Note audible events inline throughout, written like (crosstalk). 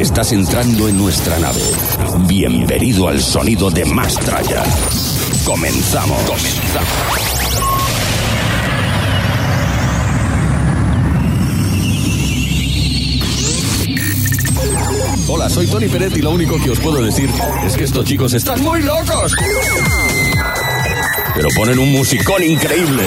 Estás entrando en nuestra nave. Bienvenido al sonido de Mastraya. Comenzamos. Comenzamos. Hola, soy Tony Peret y lo único que os puedo decir es que estos chicos están muy locos. Pero ponen un musicón increíble.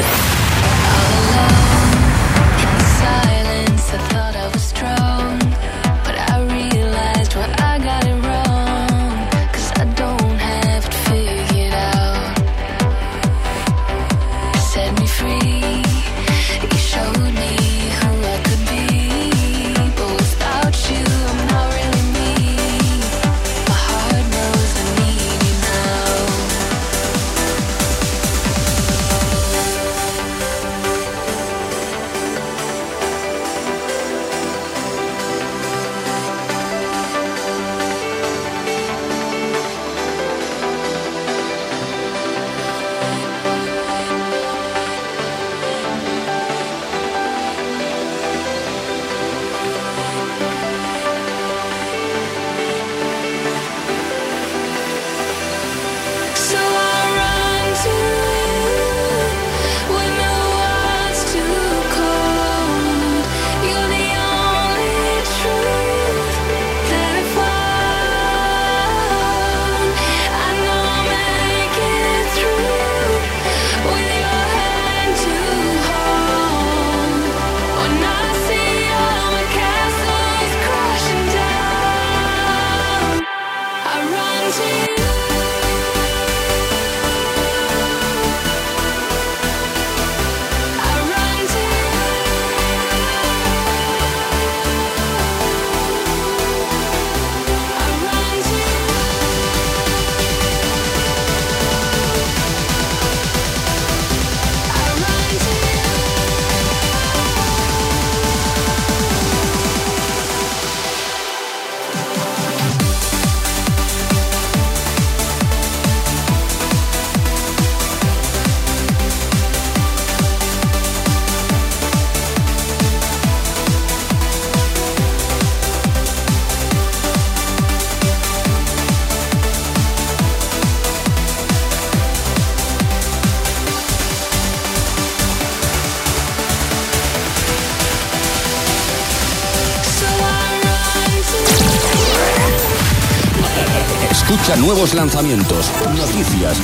Escucha nuevos lanzamientos, noticias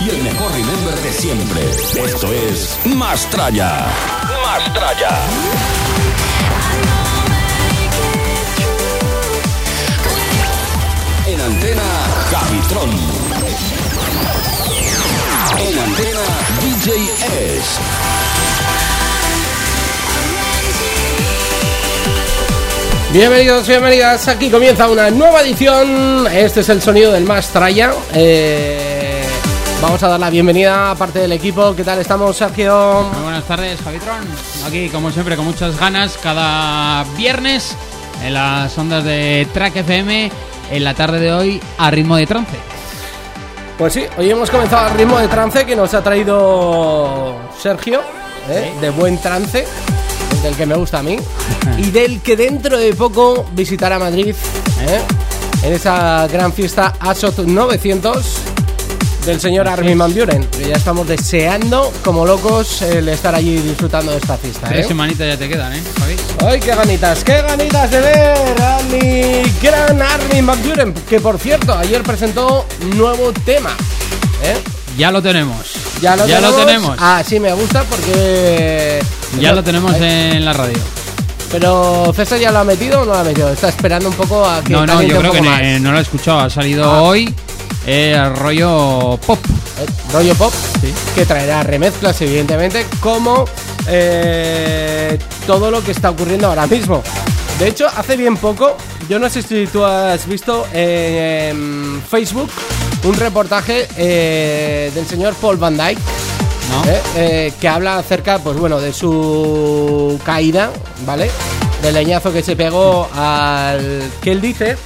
y el mejor remember de siempre. Esto es Mastraya. Mastraya. En antena, Capitron. En antena, DJ S. Bienvenidos, bienvenidas. Aquí comienza una nueva edición. Este es el sonido del más traya. Eh, vamos a dar la bienvenida a parte del equipo. ¿Qué tal estamos, Sergio? Muy buenas tardes, Javitron. Aquí, como siempre, con muchas ganas, cada viernes en las ondas de Track FM, en la tarde de hoy, a ritmo de trance. Pues sí, hoy hemos comenzado al ritmo de trance que nos ha traído Sergio, ¿eh? de buen trance, del que me gusta a mí, y del que dentro de poco visitará Madrid, ¿eh? en esa gran fiesta ASOT 900 del señor Armin Van Buren. Que ya estamos deseando, como locos, el estar allí disfrutando de esta fiesta. Tres ¿eh? semanitas ya te quedan, ¿eh, Javi? ¡Ay, qué ganitas! ¡Qué ganitas de ver a mi gran Armin Van Buren! Que por cierto, ayer presentó nuevo tema. ¿eh? Ya lo tenemos. Ya lo ya tenemos. Lo tenemos. Ah, sí, me gusta porque. Ya lo tenemos Eh, en la radio. Pero César ya lo ha metido o no lo ha metido. Está esperando un poco a que. No, no, yo creo que eh, no lo he escuchado. Ha salido Ah. hoy eh, rollo pop. Eh, rollo pop, que traerá remezclas, evidentemente, como eh, todo lo que está ocurriendo ahora mismo. De hecho, hace bien poco, yo no sé si tú has visto en Facebook un reportaje eh, del señor Paul Van Dyke. ¿Eh? Eh, que habla acerca, pues bueno, de su caída, ¿vale? Del leñazo que se pegó al... que él dice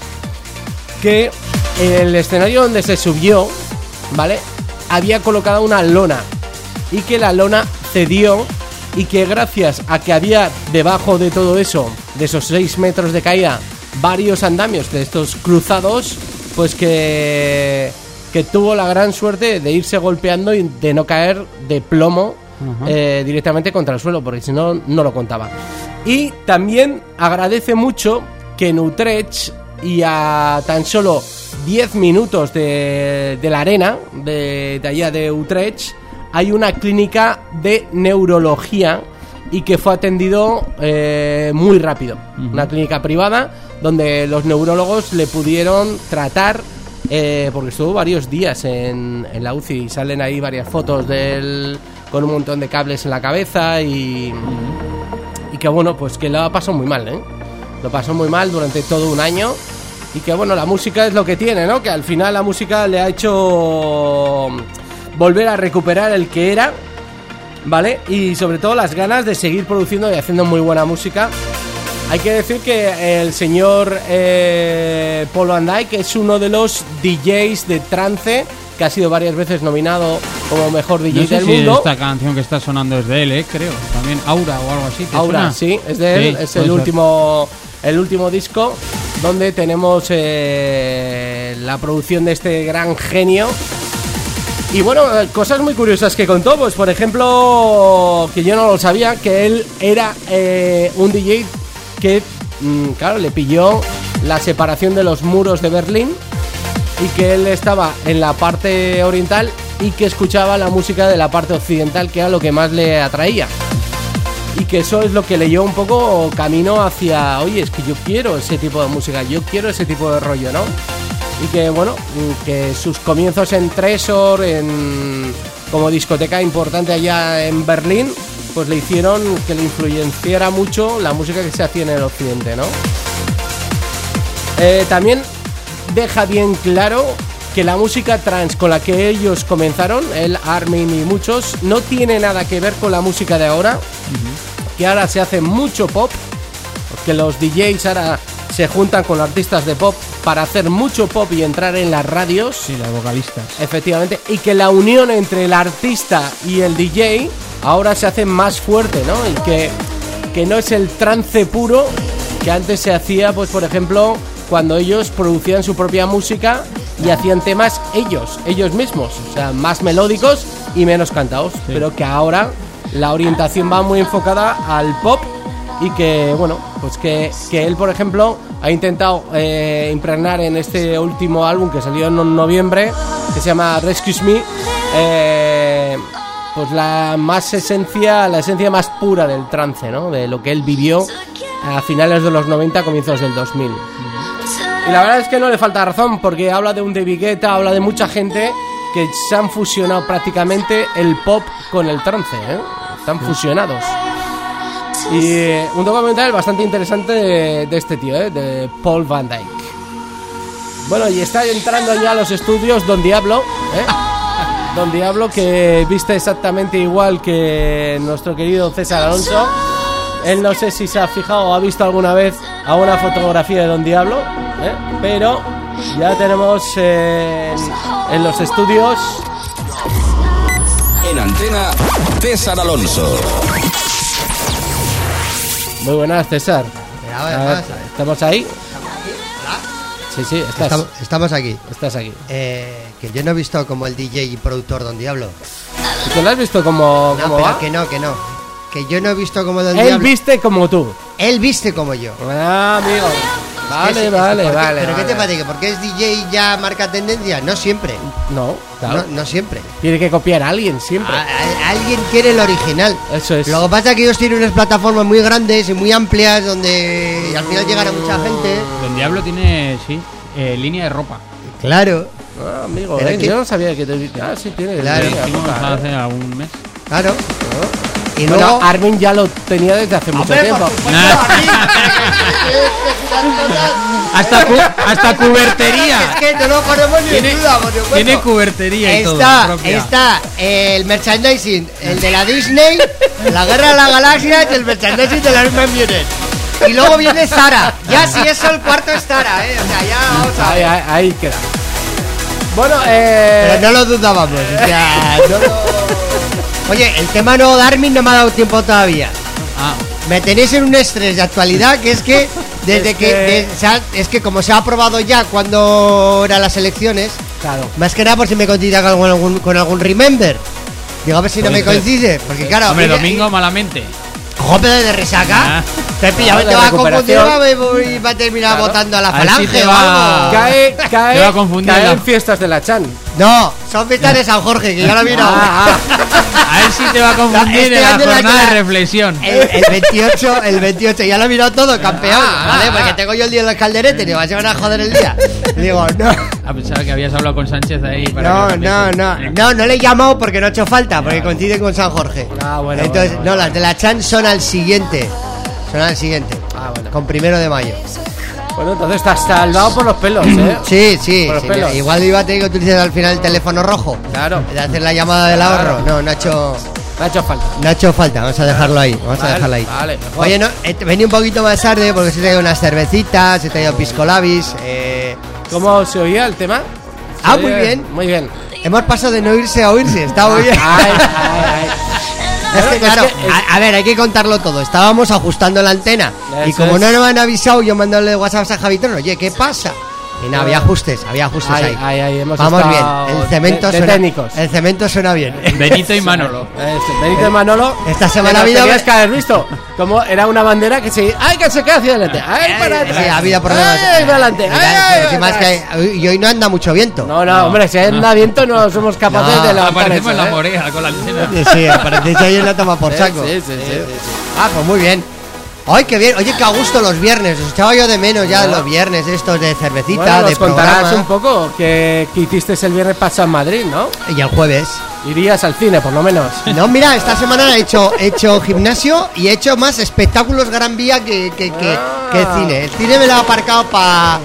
que el escenario donde se subió, ¿vale? Había colocado una lona y que la lona cedió y que gracias a que había debajo de todo eso, de esos 6 metros de caída, varios andamios de estos cruzados, pues que, que tuvo la gran suerte de irse golpeando y de no caer de plomo eh, directamente contra el suelo, porque si no, no lo contaba. Y también agradece mucho que en Utrecht y a tan solo 10 minutos de, de la arena, de, de allá de Utrecht, hay una clínica de neurología y que fue atendido eh, muy rápido. Una clínica privada donde los neurólogos le pudieron tratar eh, porque estuvo varios días en, en la UCI y salen ahí varias fotos de él con un montón de cables en la cabeza y, y que bueno, pues que lo pasó muy mal, ¿eh? Lo pasó muy mal durante todo un año y que bueno, la música es lo que tiene, ¿no? Que al final la música le ha hecho volver a recuperar el que era, ¿vale? Y sobre todo las ganas de seguir produciendo y haciendo muy buena música. Hay que decir que el señor eh, Paul Van Dyke es uno de los DJs de trance que ha sido varias veces nominado como mejor DJ No sé del si mundo. esta canción que está sonando es de él, eh, creo. También Aura o algo así. ¿te Aura, suena? sí, es de él, Sí, es el último, el último disco donde tenemos eh, la producción de este gran genio. Y bueno, eh, cosas muy curiosas que contó, pues por ejemplo, que yo no lo sabía, que él era eh, un DJ que, mm, claro, le pilló la separación de los muros de Berlín y que él estaba en la parte oriental y que escuchaba la música de la parte occidental, que era lo que más le atraía y que eso es lo que le llevó un poco camino hacia, oye, es que yo quiero ese tipo de música, yo quiero ese tipo de rollo, ¿no? Y que bueno, mm, que sus comienzos en Tresor, en, como discoteca importante allá en Berlín, pues le hicieron que le influenciara mucho la música que se hacía en el occidente, ¿no? Eh, también deja bien claro que la música trans con la que ellos comenzaron, el Armin y muchos, no tiene nada que ver con la música de ahora, que ahora se hace mucho pop, porque los DJs ahora se juntan con artistas de pop para hacer mucho pop y entrar en las radios. Sí, las vocalistas. Efectivamente, y que la unión entre el artista y el DJ ahora se hace más fuerte, ¿no? Y que, que no es el trance puro que antes se hacía, pues por ejemplo, cuando ellos producían su propia música y hacían temas ellos, ellos mismos, o sea, más melódicos y menos cantados, pero que ahora la orientación va muy enfocada al pop y que bueno pues que, que él por ejemplo ha intentado eh, impregnar en este último álbum que salió en noviembre que se llama Rescue Me eh, pues la más esencia la esencia más pura del trance no de lo que él vivió a finales de los 90 comienzos del 2000 y la verdad es que no le falta razón porque habla de un David Guetta habla de mucha gente que se han fusionado prácticamente el pop con el trance ¿eh? están fusionados y eh, un documental bastante interesante de, de este tío, ¿eh? de Paul Van Dyke. Bueno, y está entrando ya a los estudios Don Diablo, ¿eh? Don Diablo que viste exactamente igual que nuestro querido César Alonso. Él no sé si se ha fijado o ha visto alguna vez a una fotografía de Don Diablo, ¿eh? pero ya tenemos en, en los estudios En antena, César Alonso. Muy buenas, César. ¿Estamos ahí? Sí, sí, estás, Estamos, estamos aquí. estás aquí. Eh, que yo no he visto como el DJ y productor Don Diablo. ¿Y tú lo has visto como, No, como pero va? que no, que no. Que yo no he visto como Don Él Diablo. viste como tú. Él viste como yo. Ah, amigo. Vale, es- vale, ¿por qué- vale, Pero ¿qué te vale. parece? ¿Que porque es DJ ya marca tendencia? No siempre. No, claro. No, no siempre. Tiene que copiar a alguien siempre. A- a- alguien quiere el original. Eso es. Lo que pasa es que ellos tienen unas plataformas muy grandes y muy amplias donde al final llegan a mucha gente. Don Diablo tiene, sí, eh, línea de ropa. Claro, Ah, amigo, eh, que- yo no sabía que te... Ah, sí, tiene Claro. que Hicimos apuntar, ¿eh? hace algún mes. claro. Y Bueno, luego. Armin ya lo tenía desde hace mucho por tiempo. Armin, (laughs) Hasta, cu- hasta cubertería. Es que no lo ponemos ni Tiene, en duda, por supuesto. tiene cubertería y todo. Está, propia. está el merchandising, el de la Disney, la guerra de las galaxias y el merchandising de la Man viene. Y luego viene Zara. Ya si eso el cuarto es Zara, eh. O sea, ya vamos a Ahí, ver. ahí, ahí queda. Bueno, eh... Pero no lo dudábamos, o sea, no lo- Oye, el tema nuevo de Armin no me ha dado tiempo todavía. Ah, Me tenéis en un estrés de actualidad que es que desde Es que, que- de- se ha- es que como se ha aprobado ya cuando eran las elecciones, Claro. más que nada por si me coincide con algún, con algún remember. Digo, a ver si no me Puede ser. coincide, porque claro, hombre, mira, domingo malamente. Jope de resaca. Ah. Te pilla, Ah, te de va a confundir y va a terminar Claro. votando a la A ver si falange te o algo. Cae, Te cae, va a confundir cae la- en fiestas de la Chan. No, son fiestas de San Jorge, que ya lo vino. Ah, A ver si te va a confundir Este en la jornada de reflexión. El, el 28, el 28, ya lo he mirado todo, campeón, Ah, ¿vale? ah, Porque ah. tengo yo el día del calderete, digo, se van a joder el día. Digo, no. A pensar que habías hablado con Sánchez ahí. para No, no, no, no, no le he llamado porque no ha hecho falta, porque coincide con San Jorge. Ah, bueno, Entonces, bueno, no, las de la Chan son al siguiente. Son al siguiente. Ah, bueno. Con primero de mayo. Bueno, entonces estás salvado por los pelos, ¿eh? (clears throat) Sí, sí, Por los sí, pelos. igual iba a tener que utilizar al final el teléfono rojo. Claro. De hacer la llamada del Claro. ahorro. No, no ha hecho. Ha falta. No ha hecho falta, vamos a dejarlo ahí, vamos Vale, a dejarlo ahí. vale, mejor. Oye, no, eh, vení un poquito más tarde porque se traído unas cervecitas, se traído pisco labis. eh, ¿Cómo se oía el tema? Ah, ¿Se muy bien. Muy bien. hemos pasado de no irse a oírse, está muy bien. Ay, ay, ay. (laughs) Es que, Bueno, claro, es que es- a, a ver, hay que contarlo todo. Estábamos ajustando la antena. y como no nos han avisado, yo mandéndole WhatsApp a Javitron, oye, ¿qué pasa? Y nada, había ajustes, había ajustes Ay, ahí. ay, ay, hemos Vamos bien, el cemento de- de suena técnicos. El cemento suena bien. Benito y (laughs) Manolo. Eso, Benito y Manolo. Esta semana ha habido- tenías que haber visto. Como era una bandera que se. ¡Ay, que se queda hacia adelante! ¡Ay, para atrás! Sí, ha habido problemas. ¡Ay, para adelante! ¡Ay, ay, y hoy no anda mucho viento. No, no, hombre, si un viento no somos capaces No, de levantar Aparecemos eso, en la ¿eh? morea con la antena. Sí, sí, aparece ahí en la toma por saco. sí, sí, sí, sí. Ah, pues muy bien. Ay, qué bien. Oye, qué a gusto los viernes. Os echaba yo de menos ya los viernes estos de cervecita, Bueno, de nos contarás programa. un poco que, que hiciste el viernes pasado en Madrid, ¿no? Y el jueves. Irías al cine, por lo menos. (laughs) No, mira, esta semana he hecho, he hecho gimnasio y he hecho más espectáculos Gran Vía que, que, que, Ah. que cine. El cine me lo ha aparcado para...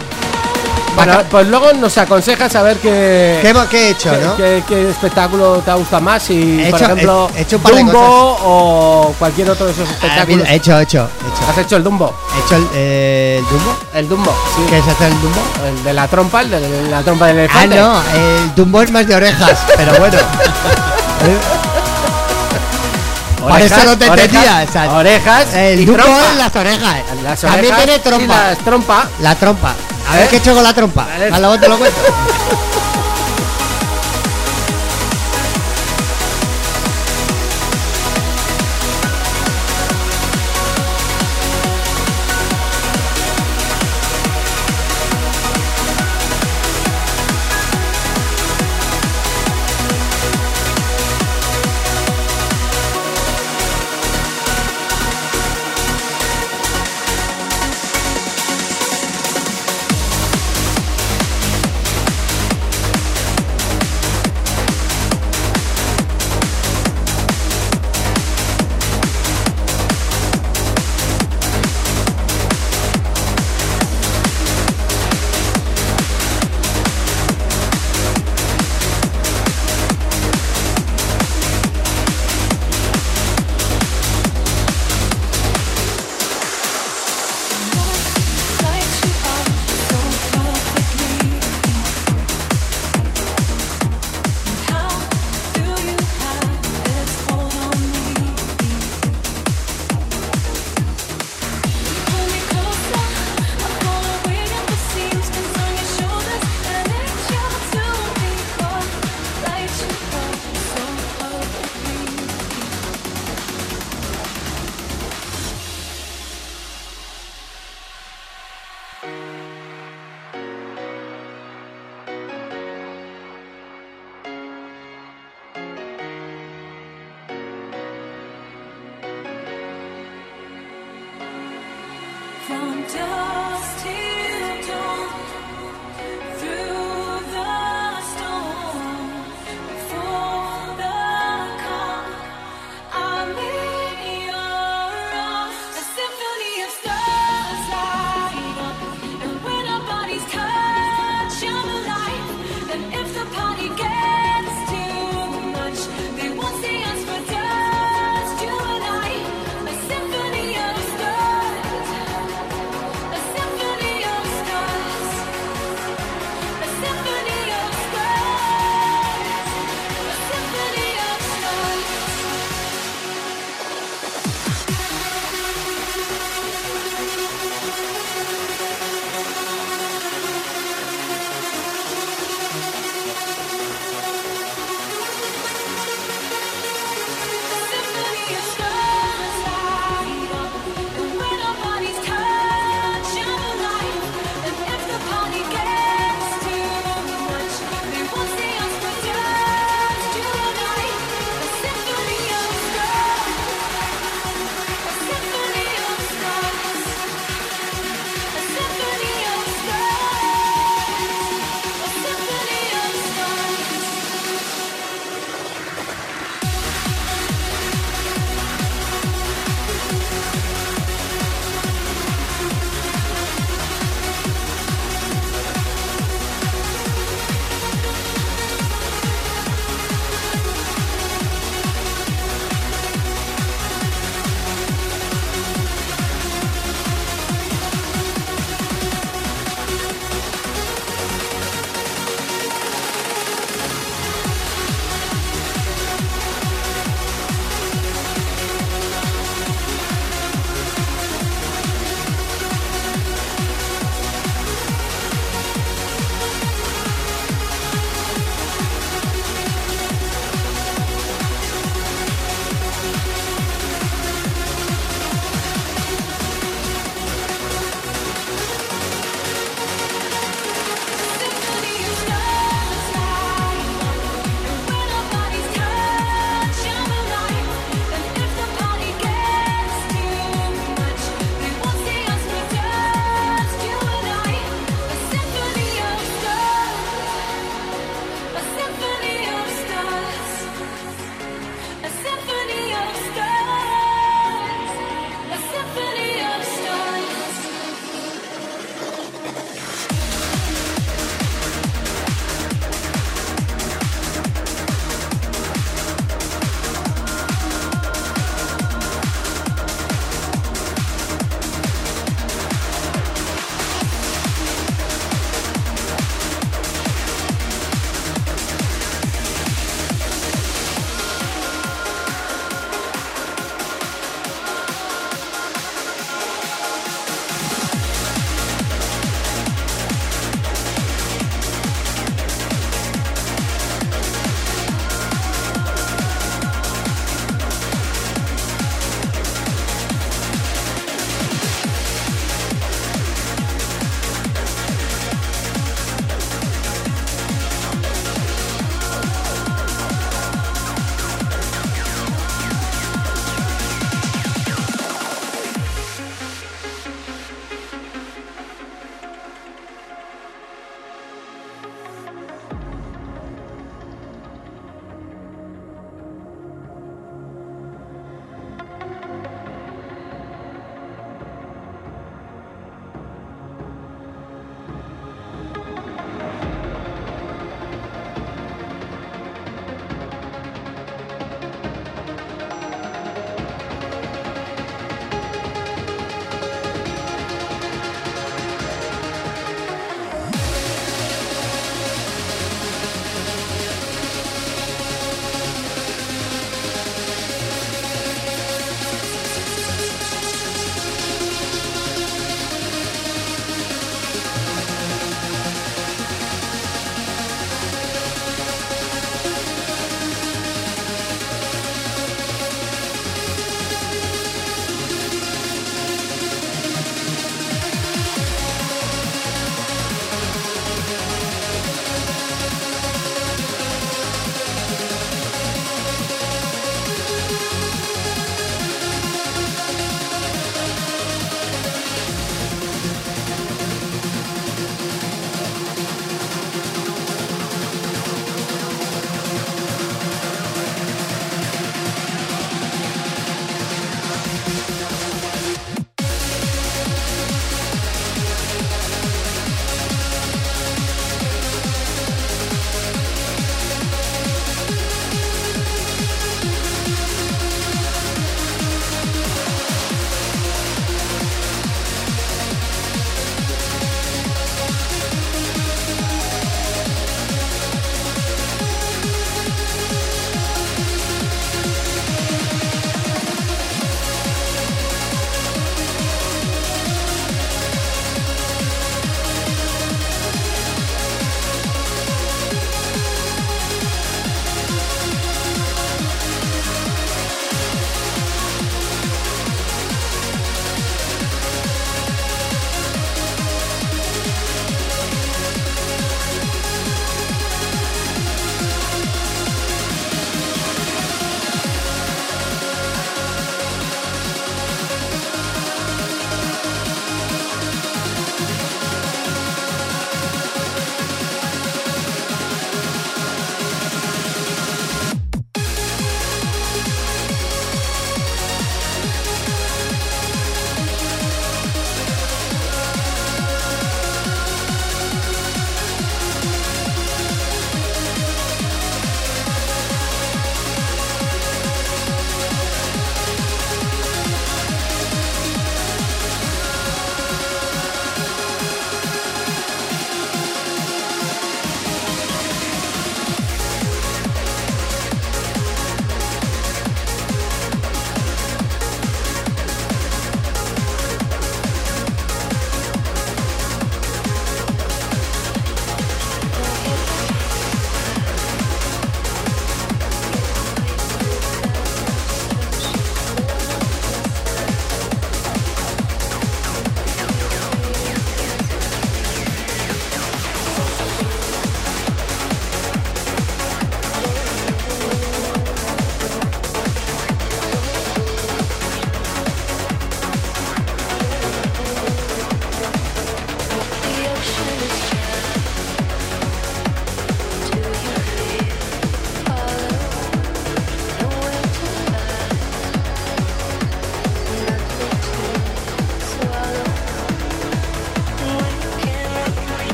Bueno, pues luego nos aconsejas a ver qué, ¿Qué, qué he hecho, qué, no? qué- qué espectáculo te gusta más. Si, He por hecho- ejemplo, he- he hecho Dumbo o cualquier otro de esos Ah, espectáculos. He hecho, he hecho, he hecho. ¿Has hecho el Dumbo? He hecho el, eh, el Dumbo. El Dumbo, sí. ¿Qué es hacer el Dumbo? El de la trompa, el de la trompa del Ah, elefante. no, el Dumbo es más de orejas, pero bueno. (laughs) Por eso no te entendía, orejas, orejas El y trompa. es las orejas. Las También tiene y trompa. las trompa. La trompa. A ver ¿Eh? qué he hecho con la trompa. Vale. Luego te lo cuento. (laughs)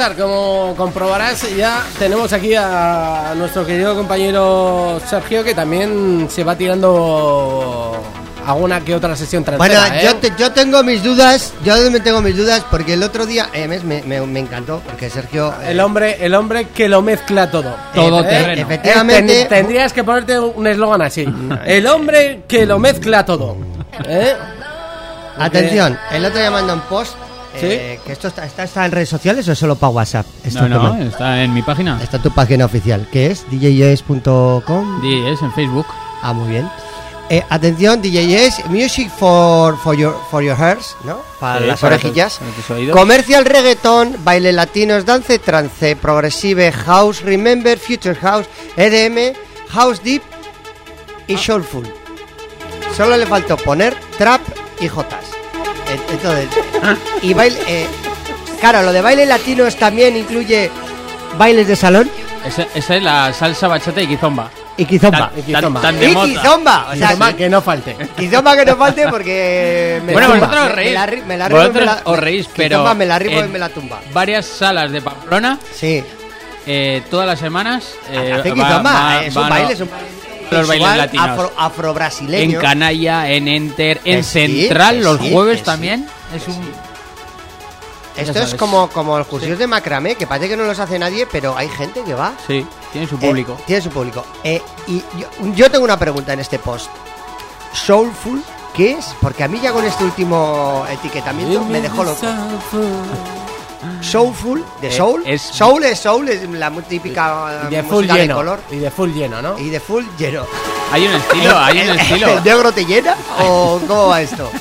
César, como comprobarás, ya tenemos aquí a nuestro querido compañero Sergio, que también se va tirando alguna que otra sesión Bueno, ¿eh? yo, te- yo tengo mis dudas, yo me tengo mis dudas porque el otro día, eh, me, me- me encantó, porque Sergio... eh, El hombre, el hombre que lo mezcla todo. Todo Eh, terreno. Efectivamente, Eh, ten- tendrías que ponerte un eslogan así. El hombre que lo mezcla todo. ¿Eh? atención, el otro día mandó un post, eh, que esto está, está, está en redes sociales o es solo para WhatsApp. Esto No, no, está en mi página. Está en tu página oficial, que es djs.com. Es en Facebook. Ah, muy bien. Eh, atención, DJs, music for, for, your, for your ears, ¿no? Para Sí, las para orejillas. tus- para tus oídos. Comercial reggaeton, baile latinos, dance, trance, progresive, house, remember, future house, EDM, house deep y soulful. Solo le faltó poner trap y jotas. En- Entonces, (laughs) y baile... eh, claro, lo de baile latinos también incluye bailes de salón Esa, esa es la salsa bachata y quizomba. y kizomba. Tan, y tan- kizomba. tan de Y moda. kizomba, o sea, Toma, que no falte. (laughs) Kizomba que no falte porque me Bueno, tumba. vosotros os Me- reís. Me la, me la Vosotros me la- os reís, pero me la arrimo y en me la tumba. Varias salas de Pamplona, Sí. eh, todas las semanas. eh, Hace va- kizomba, va- es un baile, es un baile los bailes latinos. afro, En afro-brasileño. Canalla, en Enter, en Que sí, Central, que los sí, jueves que sí. Es un. Esto es como, como los cursillos de macramé, que parece que no los hace nadie, pero hay gente que va. Sí, tiene su Eh, público. tiene su público. Eh, y yo, yo tengo una pregunta en este post. Soulful, ¿qué es? Porque a mí ya con este último etiquetamiento me dejó loco. Soulful, de Eh, soul. es- soul es soul, es la muy típica Y de full música de lleno. color. Y de full lleno, ¿no? Y de full lleno. Hay un estilo, hay un ¿El- estilo. ¿El negro te llena? ¿O cómo va esto? (laughs)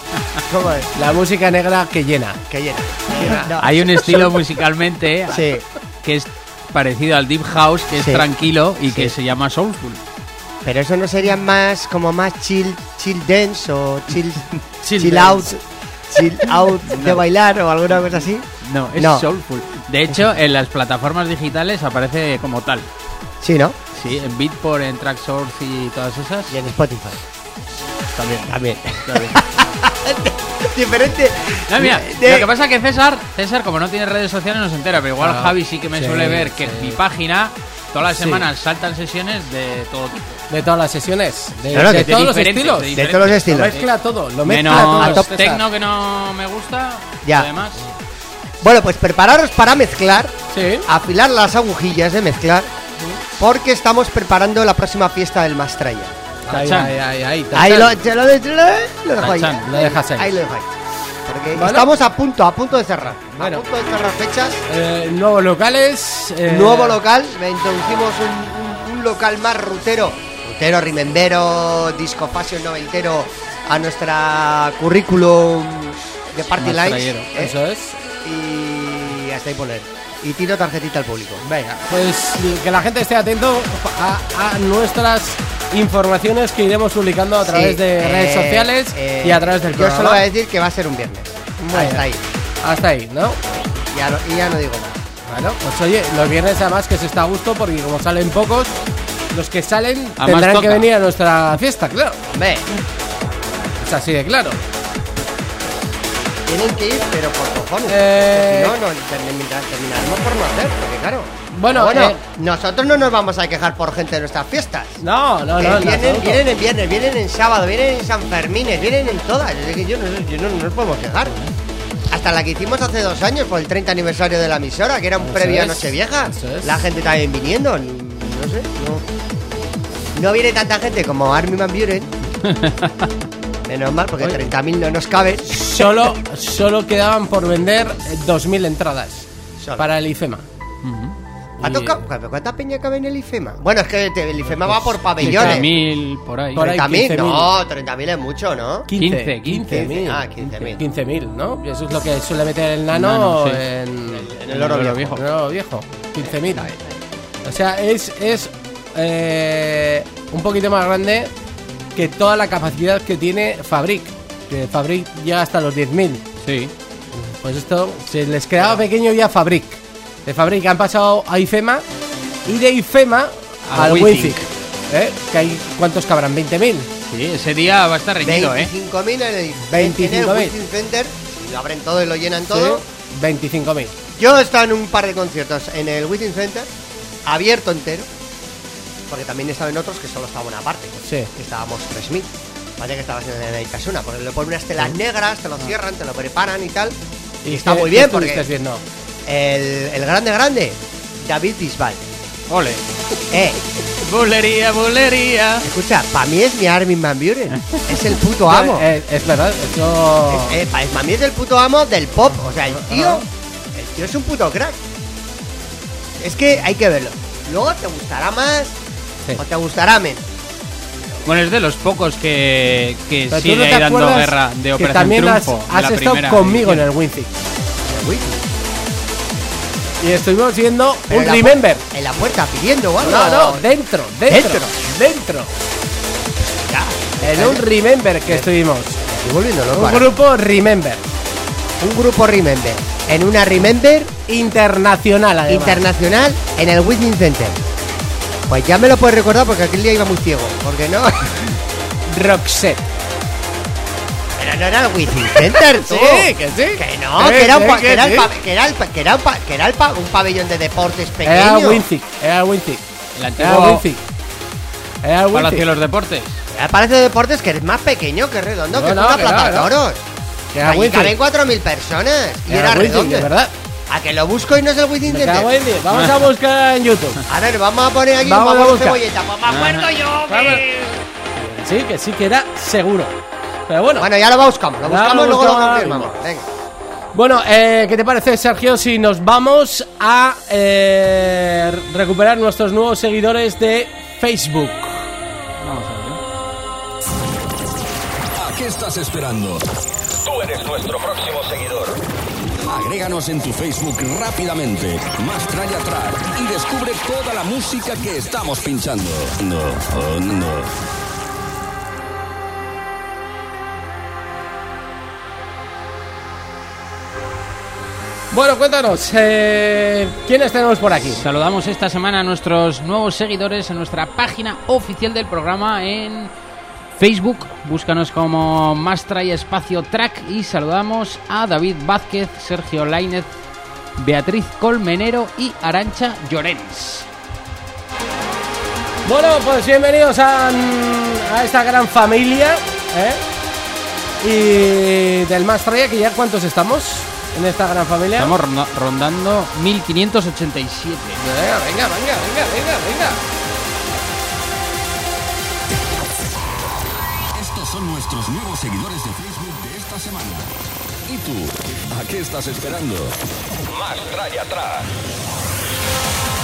¿Cómo es? La música negra que llena. Que llena. No. Hay un estilo musicalmente Sí. que es parecido al Deep House, que es tranquilo y Sí. que se llama Soulful. Pero eso no sería más como más chill, chill dance o chill, (laughs) Chill out, chill out (laughs) de bailar o alguna cosa así. No, es No. Soulful. De hecho, en las plataformas digitales aparece como tal. Sí, ¿no? Sí, en Beatport, en Tracksource y todas esas. Y en Spotify. También. También. (laughs) Diferente. No, mira, De- lo que pasa es que César, César, como no tiene redes sociales, no se entera, pero igual Claro. Javi sí que me Sí, suele ver que sí. en mi página todas las Sí. semanas saltan sesiones de todo tipo. De todas las sesiones. De, Claro, de de todos los estilos. de De todos los Lo estilos. mezcla todo. Lo mezcla Menos todo. Tecno que no me gusta. Ya. Además, Bueno, pues prepararos para mezclar, Sí. afilar las agujillas de mezclar, porque estamos preparando la próxima fiesta del Mastraya. Ahí, ahí, ahí, ahí, Ahí lo, lo, de- lo dejo ahí. Lo dejas ahí. Ahí lo dejo ahí. Porque Bueno. estamos a punto, a punto de cerrar. Bueno. A punto de cerrar fechas. Eh, nuevos locales. eh, Nuevo local, le introducimos un, un- un local más rutero, rutero, rimembero, disco fashion noventero a nuestra currículum de Party Lines. Mastrayero. ¿eh? Eso es. Y hasta ahí poner. Y tiro tarjetita al público. Venga, pues que la gente esté atento a, a nuestras informaciones que iremos publicando a través Sí, de eh, redes sociales eh, y a través del Yo programa. solo voy a decir que va a ser un viernes. Hasta ahí. Hasta ahí, ¿no? Ya no- y ya no digo más. Bueno, pues oye, los viernes además que se está a gusto porque como salen pocos, los que salen A tendrán que venir a nuestra fiesta, claro. Hombre, Es así de claro. Tienen que ir, pero por cojones. Eh, porque Si no, no termin- terminaremos por no hacer, porque claro. Bueno, bueno eh, nosotros no nos vamos a quejar por gente de nuestras fiestas. No, no, no. en vienen, vienen en viernes, vienen en sábado, vienen en San Fermines, vienen en todas. Es que yo no, yo no, no nos podemos quejar. Hasta la que hicimos hace dos años por el 30 aniversario de la emisora, que era un Eso previo a es, Nochevieja. eso es. La gente también viniendo. No sé, no. No viene tanta gente como Army Van Buren. (laughs) Menos mal, porque 30.000 no nos caben. Solo, solo quedaban por vender eh, 2.000 entradas Solo. para el IFEMA. ¿Ha Y- tocado? ¿Cuánta peña cabe en el IFEMA? Bueno, es que el IFEMA va por pabellones. 10.000 por ahí. Por ahí. 30.000, 15.000. no, 30.000 es mucho, ¿no? 15, 15.000. Ah, 15.000. 15.000, ¿no? Eso es lo que suele meter el nano, Nano, sí. en, En el oro viejo. en el oro viejo. 15.000. O sea, es, es eh, un poquito más grande que toda la capacidad que tiene Fabric. Que Fabric llega hasta los 10.000. Sí. Pues esto se les quedaba pequeño ya Fabric. De Fabric han pasado a IFEMA y de IFEMA A al Winfic. ¿Eh? Que hay, ¿Cuántos cabrán? ¿20.000? Sí, ese día va a estar reñido, ¿eh? 25.000 en el, 25.000. en el Within Center. Y lo abren todo y lo llenan todo. Sí, 25.000. Yo he estado en un par de conciertos en el Within Center, abierto entero, porque también en otros que solo estaba una parte. Sí. Que estábamos 3.000. Parece que estabas en el Itasuna, porque le ponen unas telas negras, te lo cierran, te lo preparan y tal. Y, está muy bien, porque viendo? el, el grande grande, David Bisbal. Ole. Eh, Bulería, bulería. escucha, para mí es mi Armin Van Buren. Es el puto (laughs) amo. Eh, es verdad, eso. Eh, para mí es el puto amo del pop. O sea, el tío. El tío es un puto crack. Es que hay que verlo. Luego te gustará más Sí. o te gustará menos. Bueno, es de los pocos que, que Pero tú sigue no te ahí dando acuerdas guerra de que Operación también has, Triunfo. de has la estado primera conmigo en edición. el Winzig. Uy, Y estuvimos viendo pero un en la pu- Remember. En la puerta pidiendo o algo. No, no, dentro, dentro, Dentro. dentro. Ya. En un Remember que estuvimos. Estoy volviendo loco. Un ahora. grupo Remember. Un grupo Remember. En una Remember Internacional, además. internacional en el Within Center. Pues ya me lo puedes recordar porque aquel día iba muy ciego. Porque no. (laughs) Roxette. Pero no era el Within Center, (laughs) tú. que sí. Que no, Sí, que era, un, sí, que que era el sí. pa- que era el pa- que era un pa- que era el pa- un pabellón de deportes pequeño. Era Winzig, era. El Era antiguo Winzig. Era Palacio de los Deportes. Era el Palacio de Deportes que es más pequeño que redondo, No, que es no, una que no, plaza de no. toros. Que era Allí Winzig. caben 4.000 personas y Era redondo. verdad. A que lo busco y no es el Within. Vamos a buscar en YouTube. A ver, vamos a poner aquí Vamos un a buscar. cebolleta. Pues me acuerdo yo que... Sí, que sí que era seguro. Pero bueno. Bueno, ya lo buscamos. Lo buscamos lo y luego lo confirmamos. Venga. Bueno, eh, ¿qué te parece, Sergio, si nos vamos a eh, recuperar nuestros nuevos seguidores de Facebook? Vamos a ver. ¿A qué estás esperando? Tú eres nuestro próximo seguidor. Agréganos en tu Facebook rápidamente, más Traya Track, y descubre toda la música que estamos pinchando. No, oh, no. Bueno, cuéntanos, eh, ¿quiénes tenemos por aquí? Saludamos esta semana a nuestros nuevos seguidores en nuestra página oficial del programa en Facebook. Búscanos como Mastra y Espacio Track y saludamos a David Vázquez, Sergio Lainez, Beatriz Colmenero y Arancha Llorens. Bueno, pues bienvenidos a, a esta gran familia, ¿eh? Y del más Traya, que ya cuántos estamos en esta gran familia. Estamos ronda- rondando 1587. Venga, venga, venga, venga, venga, venga. Nuestros nuevos seguidores de Facebook de esta semana. ¿Y tú? ¿A qué estás esperando? Más Traya Track.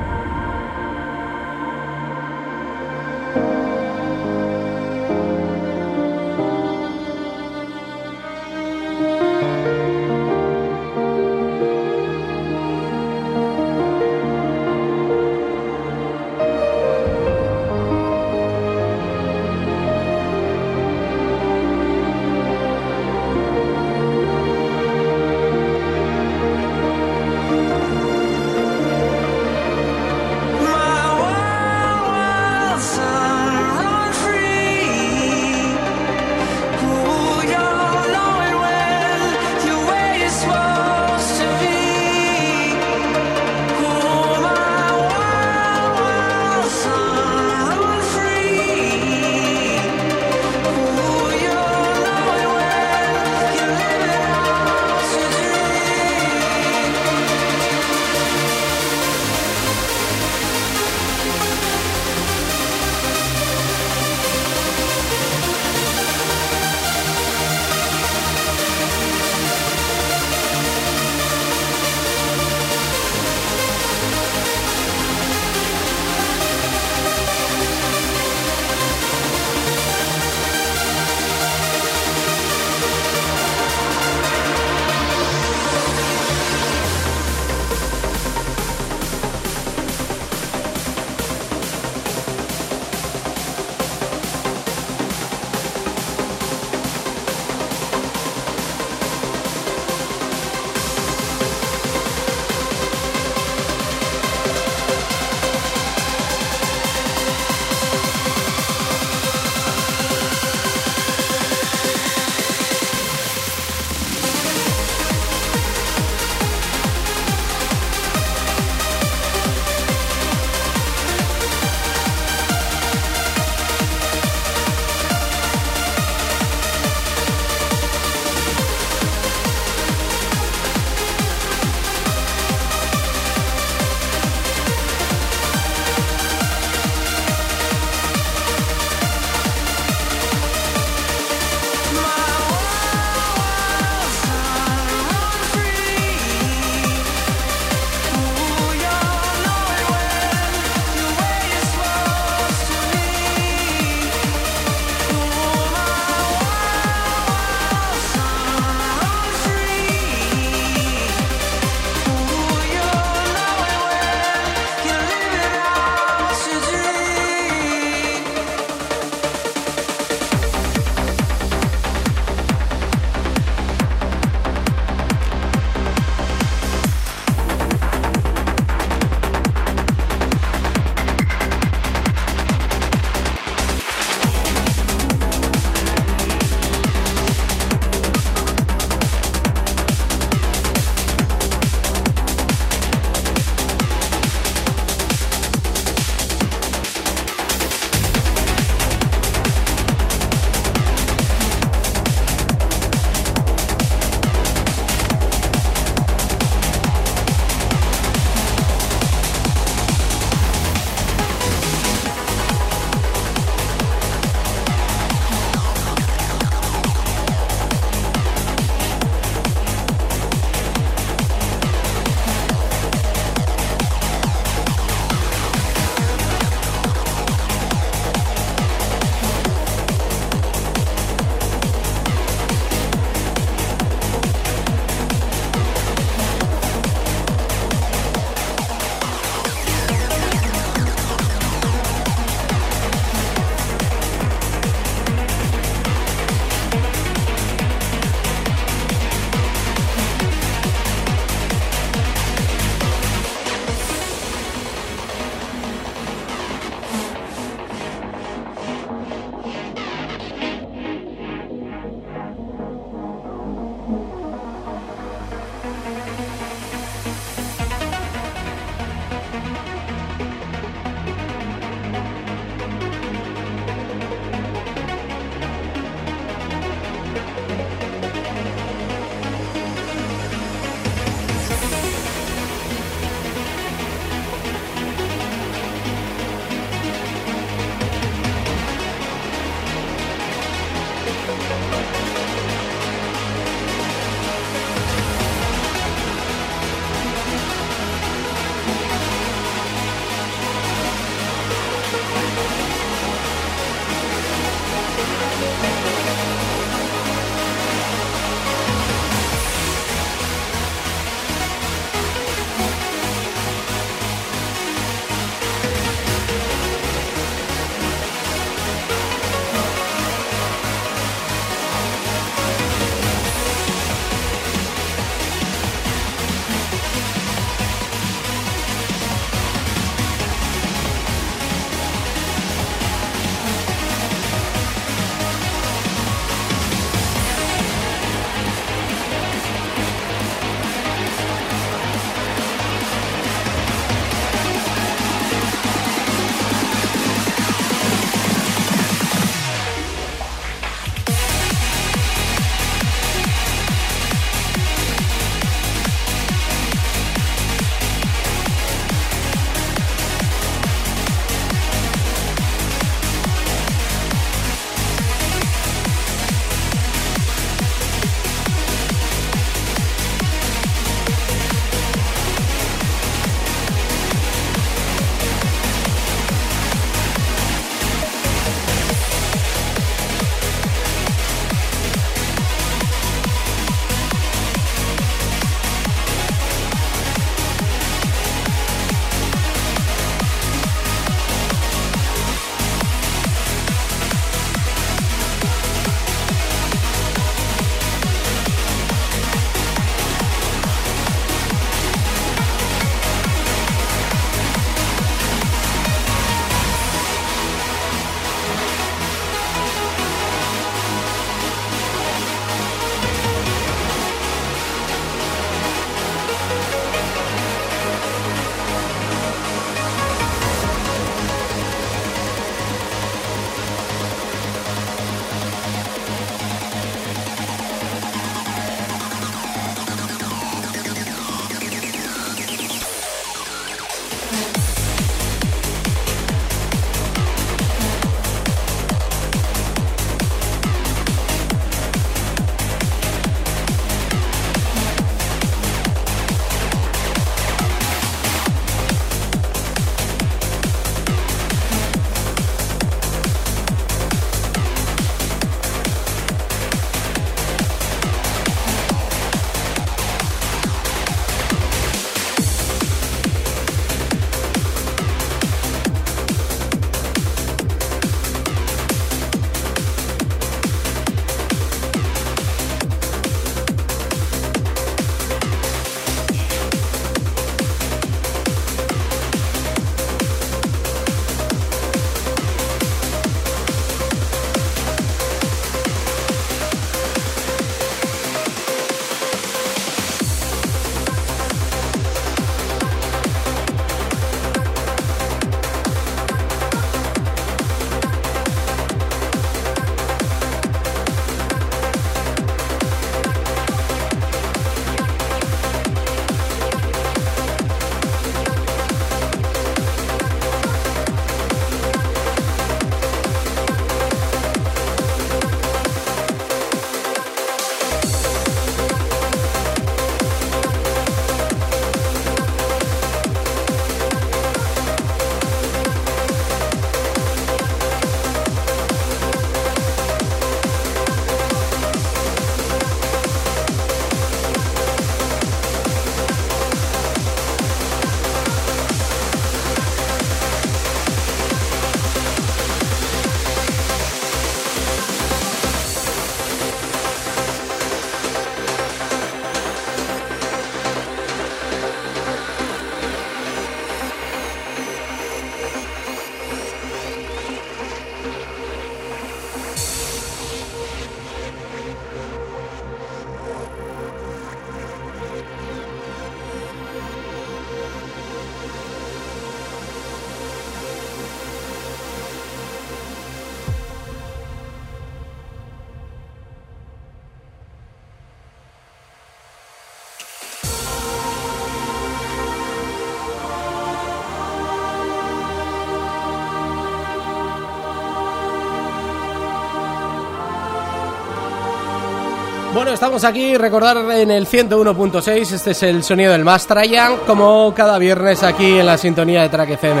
Bueno, estamos aquí, recordar en el 101.6, este es el sonido del más Trayan, como cada viernes aquí en la sintonía de Track FM.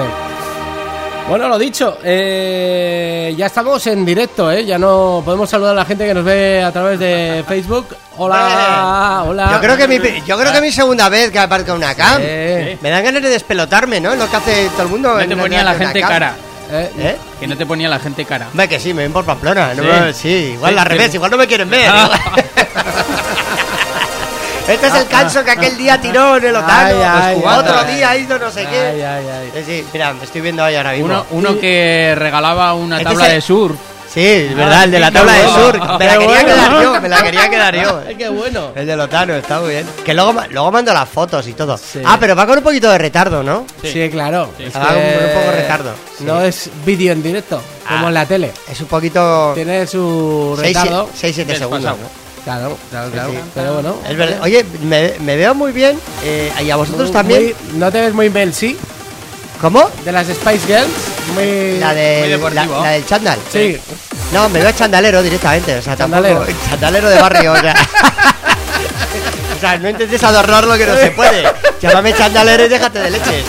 Bueno, lo dicho, eh, ya estamos en directo, ¿eh? ya no podemos saludar a la gente que nos ve a través de Facebook. Hola, hola. Yo creo que mi, yo creo que mi segunda vez que aparezca una cam. Me dan ganas de despelotarme, ¿no? Lo que hace todo el mundo. No te ponía la gente cara. eh, ¿Eh? Que no te ponía la gente cara. Hombre, que sí, me ven por Pamplona. no Sí. me- sí, igual Sí, al sí. revés, igual no me quieren ver. Ah. (laughs) este es el canso que aquel día tiró en el Otano. Ay, ay, Pues Otro ay. día hizo no sé Ay, qué. ay, ay. Sí, sí, mira, me estoy viendo ahí ahora mismo. Uno, uno que regalaba una Este tabla el- de sur. Sí, es verdad, el de la tabla de sur. Me la quería bueno. quedar yo, me la quería quedar yo. Qué bueno. El de Lotano, está muy bien. Que luego, luego mando las fotos y todo. Sí. Ah, pero va con un poquito de retardo, ¿no? Sí, claro. Es Ah, un- un poco retardo, sí. No es vídeo en directo, como Ah. en la tele. Es un poquito. Tiene su 6-7 retardo. segundos. Desfasado. ¿no? Claro, claro, claro. sí. Pero bueno. Es verdad. Oye, me, me veo muy bien. eh, y a vosotros Muy- también. muy- ¿No te ves muy Mel sí? ¿Cómo? De las Spice Girls. Muy. La, de, Muy la, del chándal. Sí. No, me veo chandalero directamente. O sea, Chandalero. tampoco. Chandalero de barrio, o sea. (laughs) o sea, no intentes adornar lo que no se puede. Llámame chandalero y déjate de leches.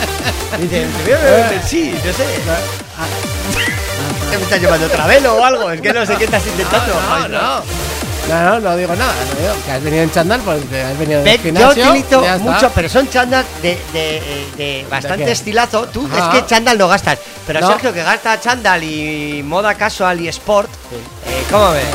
Dice, "Me veo- sí, no sé. (laughs) ¿Qué me estás llevando Travelo o algo? Es que no sé qué estás intentando. No, no. No, no, no digo nada. No digo que has venido en chándal porque has venido Ve, del yo gimnasio. utilizo mucho, pero son chándal de, de, eh, de bastante qué? estilazo. Tú Ajá. es que chándal no gastas. Pero No. Sergio, que gasta chándal y moda casual y sport, eh, ¿cómo ves?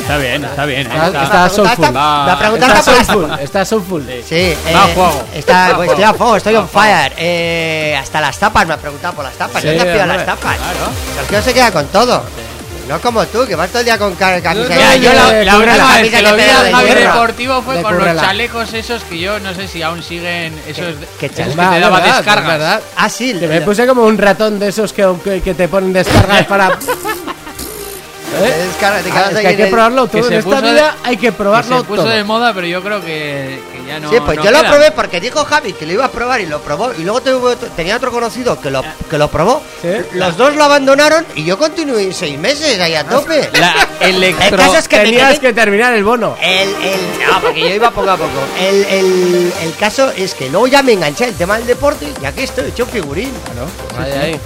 Está bien, está bien. ¿eh? Está- Está- está soulful. está-. La pregunta Está soulful. Está soulful. Sí, Va a fuego. Está, pues, estoy fuego. a fuego, estoy on fire. Eh, hasta las tapas me ha preguntado por las tapas. Sí, ¿Dónde has pillado hombre. las tapas? Claro. Sergio se queda con todo. No como tú, que vas todo el día con ca- camisa. no, de- Ya, yo la, de la última vez que lo vi de de Javi. Deportivo fue De con Currela. los chalecos esos que yo no sé si aún siguen esos, qué esos chalecos? que te daba verdad, descargas. es verdad. Ah, sí. Que me puse como un ratón de esos que, que, que te ponen descargas para. (laughs) te Ah, es que hay en que probarlo todo. En esta de- vida hay que Que probarlo se puso todo. de moda, pero yo creo que ya no. sí, pues no yo lo probé porque dijo Javi que lo iba a probar y lo probó. Y luego tuve otro- tenía otro conocido que lo, que lo probó. Sí. Los dos lo abandonaron y yo continué seis meses ahí a tope. La (laughs) electro. El caso es que me Tenías quedé- que terminar el bono. El, el, no, porque yo iba poco a poco. El, el, el caso es que luego ya me enganché al tema del deporte y aquí estoy hecho figurín. Ahí, ahí.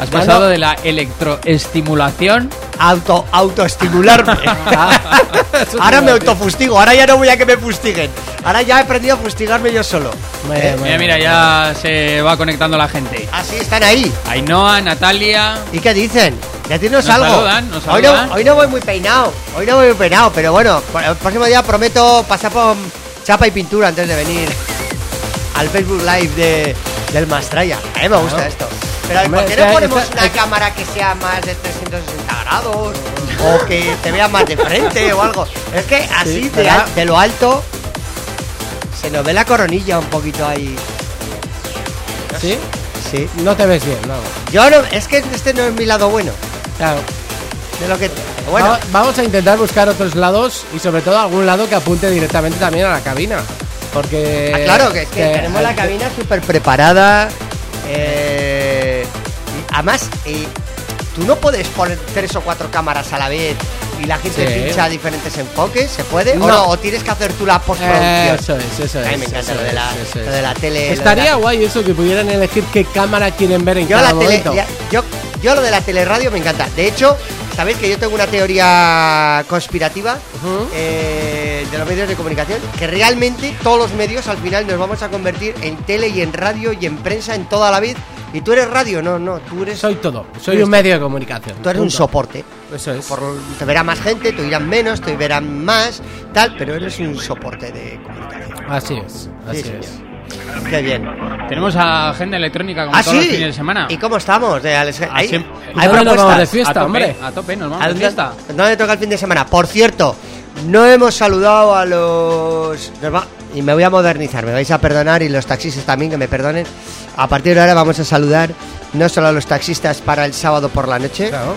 Has Ya pasado de la electroestimulación. Auto, autoestimularme. (laughs) ahora me autofustigo, ahora ya no voy a que me fustiguen. Ahora ya he aprendido a fustigarme yo solo. Bueno, Eh, bueno. Mira, mira, ya se va conectando la gente. Así están ahí. Ainhoa, Natalia. ¿Y qué dicen? Decirnos Nos algo. saludan, nos hoy, no, hoy no voy muy peinado. Hoy no voy muy peinado, pero bueno, el próximo día prometo pasar por chapa y pintura antes de venir al Facebook Live de, del Mastraya. A mí me gusta esto. Pero Hombre, ¿por qué no ponemos esta- una cámara que sea más de 360 grados? O que te vea más de frente o algo. Es que así Sí, de, ¿verdad? al- de lo alto se nos ve la coronilla un poquito ahí. ¿Sí? Sí. No te ves bien, no. Yo no, es que este no es mi lado bueno. Claro. De lo que. Bueno, Va- vamos a intentar buscar otros lados y sobre todo algún lado que apunte directamente también a la cabina. Porque. Ah, claro, que es que tenemos la cabina súper preparada. eh, además, eh, tú no puedes poner tres o cuatro cámaras a la vez y la gente Sí. pincha diferentes enfoques, ¿se puede? ¿O No. no? ¿O tienes que hacer tú la postproducción? Eso es, eso es. A mí me encanta lo de, la, es. lo de la tele. Estaría la- guay eso que pudieran elegir qué cámara quieren ver en yo, cada la tele, momento. ya- yo, yo lo de la teleradio me encanta. De hecho, sabéis que yo tengo una teoría conspirativa eh, de los medios de comunicación, que realmente todos los medios al final nos vamos a convertir en tele y en radio y en prensa en toda la vida. Y tú eres radio, no, no, tú eres, Soy todo. Soy un medio de comunicación. tú eres un soporte. Eso es. Por, te verá más gente, te oirán menos, te verán más, tal, pero eres un soporte de comunicación. Así es. Así Sí, es. señor. Qué bien. Tenemos agenda electrónica como ¿Ah, todos los sí? fines de semana. ¿Y cómo estamos? De Alex- Ah, ¿Hay, hay ¿Dónde nos vamos propuestas? de fiesta, a tope, hombre? A tope, nos ¿A vamos de dónde- fiesta. ¿Dónde toca el fin de semana? Por cierto, no hemos saludado a los... va- Y me voy a modernizar, me vais a perdonar y los taxistas también que me perdonen. A partir de ahora vamos a saludar no solo a los taxistas para el sábado por la noche, Claro.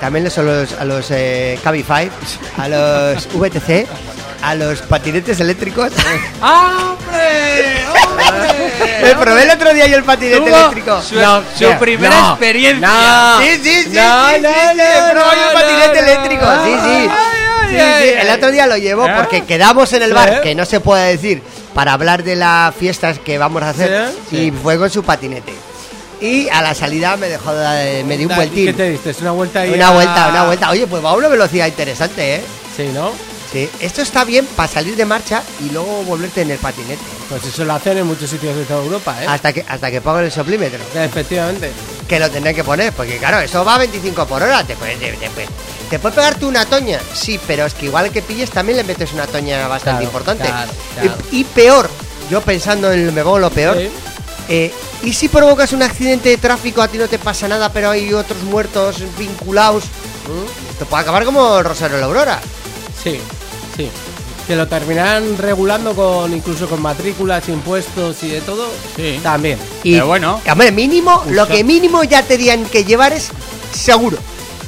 también a los, a los eh, Cabify, a los VTC, a los patinetes eléctricos. (laughs) ¡Hombre! Me probé el otro día yo el patinete eléctrico. Su, No, su mira, primera no, experiencia. no. Sí, sí, sí, No, sí, sí, no, sí, no, he probado yo el no, patinete no, eléctrico, no. sí, sí. Sí, sí, el otro día lo llevó ¿Eh? porque quedamos en el Sí. bar, que no se puede decir, para hablar de las fiestas que vamos a hacer. Sí. Y fue con su patinete. Y a la salida me dejó, de- me dio un ¿Qué vueltín. te diste? ¿Es una vuelta ahí? Una a- vuelta, una vuelta. Oye, pues va a una velocidad interesante, ¿eh? Sí, ¿no? Sí, esto está bien para salir de marcha y luego volverte en el patinete. Pues eso lo hacen en muchos sitios de toda Europa, ¿eh? Hasta que hasta que pongan el soplímetro. Efectivamente. Que lo tendrán que poner, porque claro, eso va a 25 por hora. Te puedes, te, te puede pegarte una toña, sí, pero es que igual que pilles también le metes una toña bastante Claro, importante. claro, claro. Y, y peor, yo pensando en me pongo lo peor, Sí. eh, ¿y si provocas un accidente de tráfico, a ti no te pasa nada, pero hay otros muertos vinculados? ¿Mm? Esto puede acabar como el Rosario de la Aurora. Sí, sí. Que lo terminarán regulando con incluso con matrículas, impuestos y de todo. Sí. También. Y, Pero bueno. Hombre, mínimo, lo que mínimo ya tenían que llevar es seguro.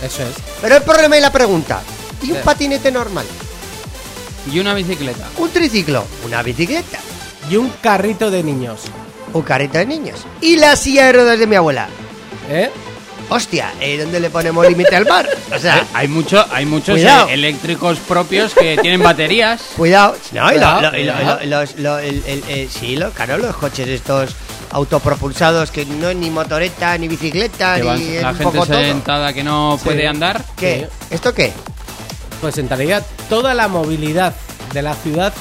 Eso es. Pero el problema y la pregunta, ¿y un Sí. patinete normal? Y una bicicleta. ¿Un triciclo? ¿Una bicicleta? Y un carrito de niños. ¿Un carrito de niños? ¿Y la silla de ruedas de mi abuela? ¿Eh? Hostia, ¿eh, ¿dónde le ponemos límite al bar? O sea, (laughs) Hay, mucho, hay muchos Cuidado. eh, eléctricos propios que tienen baterías. (laughs) cuidado. No, y sí, lo, claro, los coches estos autopropulsados que no es ni motoreta, ni bicicleta, ni vas- la un gente poco todo. sentada que no puede andar. ¿Qué? ¿Esto qué? Pues en realidad toda la movilidad de la ciudad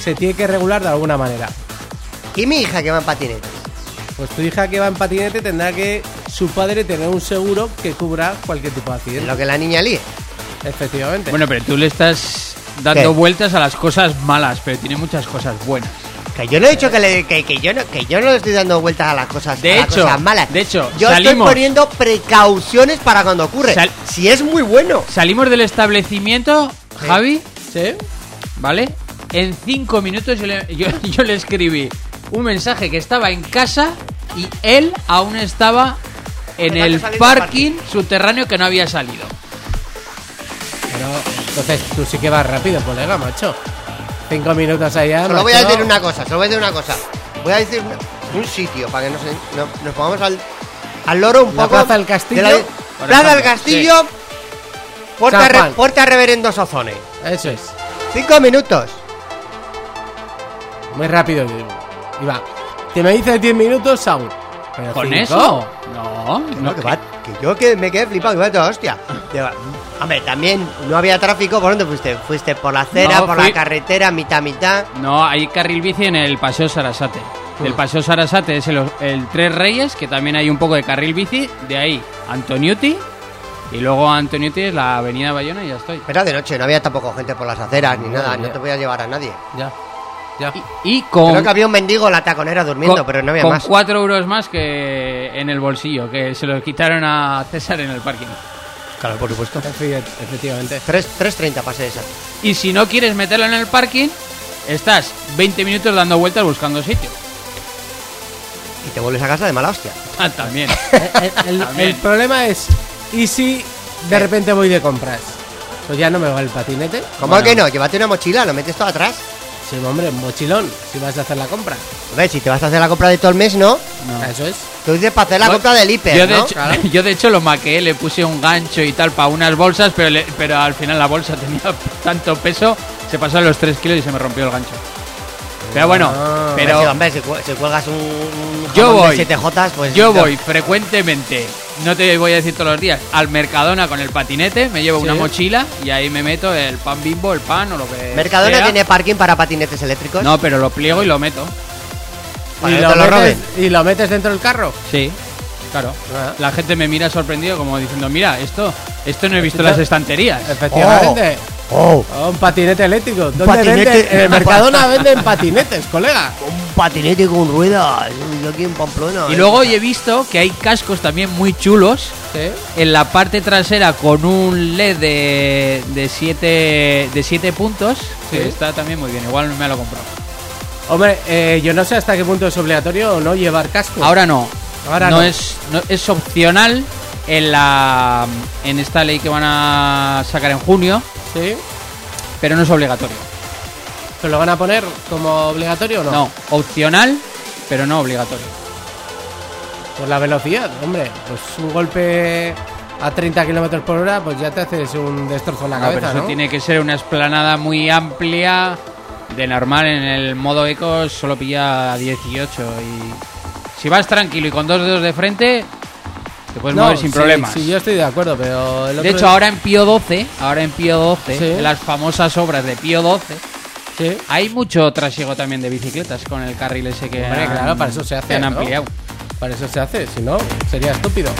se tiene que regular de alguna manera. ¿Y mi hija que va en patinete? Pues tu hija que va en patinete tendrá que su padre tener un seguro que cubra cualquier tipo de accidente. Lo que la niña líe. Efectivamente. Bueno, pero tú le estás dando ¿Qué? vueltas a las cosas malas, pero tiene muchas cosas buenas. Que yo no he dicho que, le, que, que yo no que yo no le estoy dando vueltas a las cosas, De a las hecho, cosas malas. de hecho, yo salimos- estoy poniendo precauciones para cuando ocurre. Sal- si es muy bueno. Salimos del establecimiento, Sí. Javi, ¿Sí? ¿vale? En cinco minutos yo le, yo- (laughs) yo le escribí un mensaje que estaba en casa y él aún estaba en el parking subterráneo que no había salido. Pero entonces tú sí que vas rápido, colega, macho. Cinco minutos allá. Solo voy a macho. decir una cosa, solo voy a decir una cosa. Voy a decir un sitio para que nos, no- nos pongamos al, al loro un La poco. Plaza del Castillo, de la- Plaza del Castillo. Puerta, re- puerta Reverendo Sozone. Eso es. Cinco minutos. Muy rápido. Y va. Te me dices 10 minutos. Pero ¿Con cinco. eso? No, No, no. que, va- que yo que me quedé flipado, que va toda hostia. Hombre, también no había tráfico. ¿Por dónde fuiste? ¿Fuiste por la acera, No, por fui- la carretera, mitad, mitad? No, hay carril bici en el Paseo Sarasate. El Paseo Sarasate es el, el Tres Reyes, que también hay un poco de carril bici. De ahí, Antoniuti. Y luego Antoniuti es la avenida Bayona y ya estoy. Era de noche, no había tampoco gente por las aceras ni No, nada. ya. No te voy a llevar a nadie. Ya. Ya. Y, y con, Creo que había un mendigo en la taconera durmiendo, con- pero no había con más. cuatro euros más que en el bolsillo, que se lo quitaron a César en el parking. Claro, por supuesto. Efe- Efectivamente. 3 3.30 pasé esa. Y si no quieres meterlo en el parking, estás 20 minutos dando vueltas buscando sitio. Y te vuelves a casa de mala hostia. Ah, también. (laughs) El, el- También. el problema es, ¿y si de repente voy de compras? Pues ya no me va el patinete. ¿Cómo Bueno. que no? Llévate una mochila, lo metes todo atrás. Sí, hombre, mochilón, si vas a hacer la compra. Hombre, si te vas a hacer la compra de todo el mes, ¿no? No. Eso es. Tú dices para hacer la Bueno, compra del hiper, yo, de ¿no? hecho, Claro. (laughs) yo de hecho lo maqué, le puse un gancho y tal para unas bolsas, pero, le- pero al final la bolsa (laughs) tenía tanto peso, se pasaron los 3 kilos y se me rompió el gancho. Pero bueno, Ah. Hombre, pero si, hombre, si, cu- si cuelgas un, un Yo voy. de 7J, pues... yo no. voy frecuentemente, no te voy a decir todos los días, al Mercadona con el patinete, me llevo una mochila y ahí me meto el pan bimbo, el pan o lo que Mercadona sea. tiene parking para patinetes eléctricos. No, pero lo pliego y lo meto. Y, lo te lo metes, y lo metes dentro del carro. Sí, claro. Ah. La gente me mira sorprendido como diciendo, mira, esto, esto no he visto las estanterías. Efectivamente. Oh, Oh, un patinete eléctrico. ¿Dónde patinete. venden? En el Mercadona venden patinetes, colega. Patinete con ruedas. Yo aquí en Pamplona. Y ¿eh? luego he visto que hay cascos también muy chulos Sí. en la parte trasera con un LED de, de, siete, de siete puntos. Sí. Que está también muy bien. Igual me lo compro. Hombre, eh, yo no sé hasta qué punto es obligatorio o no llevar casco. Ahora no. Ahora no, no. Es, no- es opcional en, la, en esta ley que van a sacar en junio, Sí. pero no es obligatorio. ¿Se lo van a poner como obligatorio o no? No, opcional, pero no obligatorio. Por la velocidad, hombre. Pues un golpe a 30 kilómetros por hora, pues ya te haces un destrozo en la No, pero cabeza, eso ¿no? tiene que ser una esplanada muy amplia. De normal en el modo eco solo pilla 18 y si vas tranquilo y con dos dedos de frente te puedes No, mover sin sí, problemas. Sí, yo estoy de acuerdo, pero el De hecho, ahora en Pío 12, ahora en Pío 12, Sí. en las famosas obras de Pío 12, Sí. hay mucho trasiego también de bicicletas con el carril ese que Hombre, han, claro, para eso se hace, que han ¿no? ampliado. Para eso se hace, si no, sería estúpido.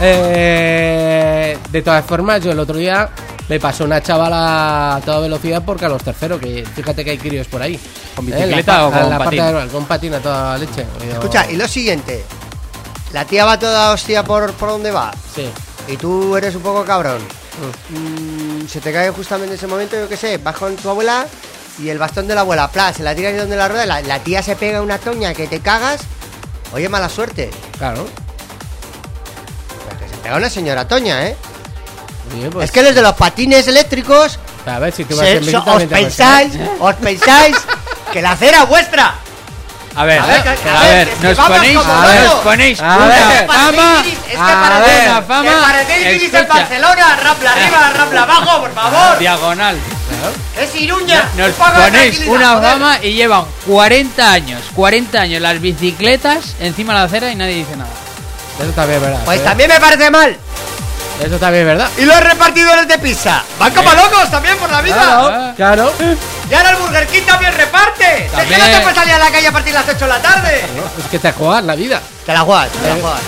Eh, de todas formas, yo el otro día me pasó una chavala a toda velocidad por Carlos III, que fíjate que hay críos por ahí. ¿Con Eh, bicicleta o con la parte patín? de- con patín a toda leche. Yo- Escucha, y lo siguiente. La tía va toda hostia por, por donde va. Sí. Y tú eres un poco cabrón. Mm, se te cae justamente en ese momento, yo qué sé, vas con tu abuela y el bastón de la abuela, pla, se la tiras de donde la rueda, la, la tía se pega una toña que te cagas. Oye, mala suerte. Claro. Pero que se pega una señora toña, ¿eh? Oye, pues, es que los de los patines eléctricos, A ver, si tú vas se- en bici so- os pensáis, os pensáis que la acera es vuestra. A ver, A ver, que- a a ver, ver, que- que nos ponéis, a ver, nos ponéis A ver. fama, Es que A ver. fama, que parecéis en Barcelona, rapla arriba, rapla abajo, por favor. diagonal. Es Iruña. Nos ponéis una fama y llevan 40 años, 40 años las bicicletas encima de la acera y nadie dice nada. Eso también es verdad. Pues también me parece mal. Eso también es verdad. Y los repartidores de pizza. Van como locos también por la vida. Claro, claro. Y ahora el Burger King también reparte. Es que También. no te puedes salir a la calle a partir de las 8 de la tarde. Es que te juegas la vida. Te la juegas, te la Eh. juegas.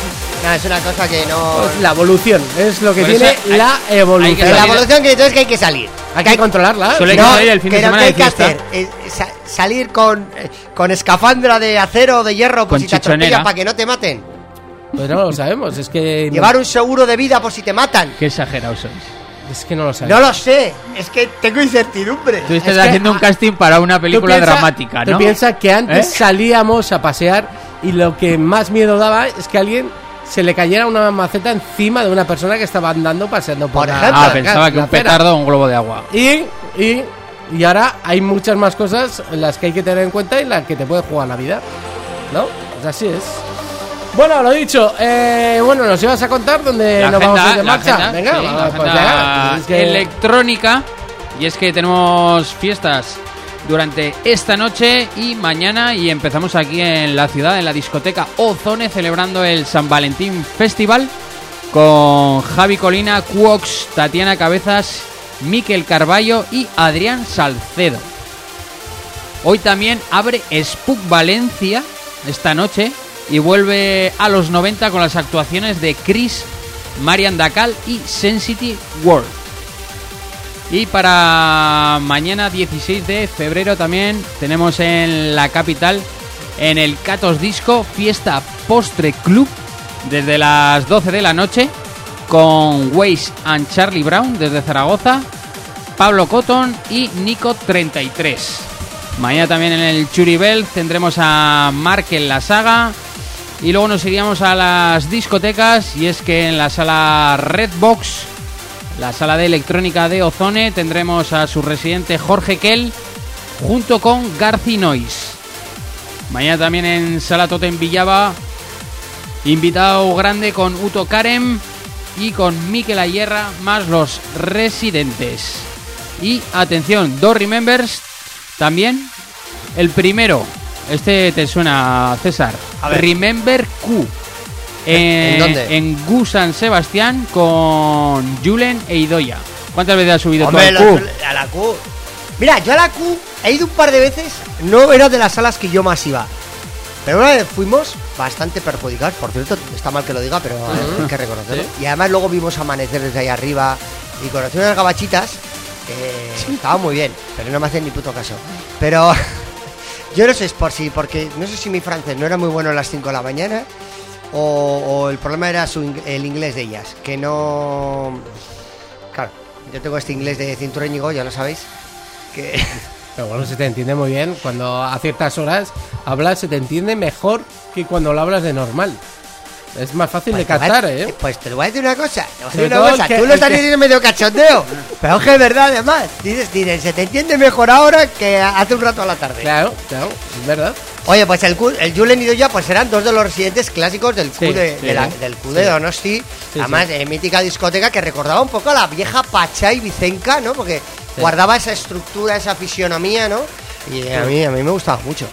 Nada, es una cosa que no. Es la evolución. Es lo que Por tiene hay- la evolución. que la evolución que entonces que hay que salir. Hay que controlarla. Suele- Hay que no, salir el fin de que lo semana que hay de que hacer es sa- salir con, eh, con escafandra de acero o de hierro por Con si te para que no te maten. Pues no lo sabemos. Es que. (laughs) no- Llevar un seguro de vida por si te matan. Qué exagerados sois. Es que no lo sabemos. No lo sé, es que tengo incertidumbre. Tú estás Es que, haciendo un casting para una película Tú piensa- dramática, Tú ¿no? piensas que antes ¿Eh? salíamos a pasear y lo que más miedo daba es que alguien se le cayera una maceta encima de una persona que estaba andando paseando por, Por la- ejemplo. Ah, pensaba que un petardo o un globo de agua. Y, y, y ahora hay muchas más cosas en las que hay que tener en cuenta y las que te puede jugar la vida. ¿No? Pues así es. Bueno, lo dicho, eh, bueno, nos ibas a contar dónde La nos vamos a ir agenda, de la marcha. agenda, Venga, sí, la vamos, pues agenda venga, es que- electrónica. Y es que tenemos fiestas durante esta noche y mañana y empezamos aquí en la ciudad, en la discoteca Ozone, celebrando el San Valentín Festival con Javi Colina, Cuox, Tatiana Cabezas, Miquel Carballo y Adrián Salcedo. Hoy también abre Spook Valencia esta noche y vuelve a los 90 con las actuaciones de Chris, Marian Dacal y Sensitive World. Y para mañana 16 de febrero también tenemos en la capital, en el Catos Disco, fiesta postre club desde las 12 de la noche con Waze and Charlie Brown desde Zaragoza, Pablo Cotton y Nico 33. Mañana también en el Churibel tendremos a Markel la saga. Y luego nos iríamos a las discotecas. Y es que en la sala Redbox, la sala de electrónica de Ozone, tendremos a su residente Jorge Kell junto con Garci Noise. Mañana también en Sala Totem Villaba, invitado grande con Uto Karem y con Mikel Ayerra, más los residentes. Y atención, dos remembers también. El primero, este te suena, César. A ver. Remember Q. (laughs) ¿En Eh, dónde? En Gu San Sebastián con Julen e Idoya. ¿Cuántas veces has subido Hombre, tú al Q? la- a la Q. Mira, yo a la Q he ido un par de veces. No era de las salas que yo más iba. Pero una vez fuimos bastante perjudicados. Por cierto, está mal que lo diga, pero eh, hay que reconocerlo. Y además luego vimos amanecer desde ahí arriba. Y conocí unas gabachitas. que Estaba muy bien, pero no me hacen ni puto caso. Pero (laughs) yo no sé por si, porque no sé si mi francés no era muy bueno a las 5 de la mañana. O, o el problema era su, el inglés de ellas, que no... Claro, yo tengo este inglés de cintureñigo, ya lo sabéis, que... (laughs) Pero bueno, se te entiende muy bien. Cuando a ciertas horas hablas, se te entiende mejor que cuando lo hablas de normal. Es más fácil de Pues a- captar, ¿eh? Pues te lo voy a decir una cosa, te voy a Sobre decir una cosa, que- tú lo estás diciendo medio cachondeo, pero es que es verdad además, dices, dices, se te entiende mejor ahora que hace un rato a la tarde. Claro, claro, es verdad. Oye, pues el, el Julen y Doya pues eran dos de los residentes clásicos del Q Sí, de, sí. de la- del Q de Donosti. Sí, Además, eh, mítica discoteca que recordaba un poco a la vieja Pachá y Vicenca, ¿no? Porque Sí. guardaba esa estructura, esa fisionomía, ¿no? Y a mí, a mí me gustaba mucho.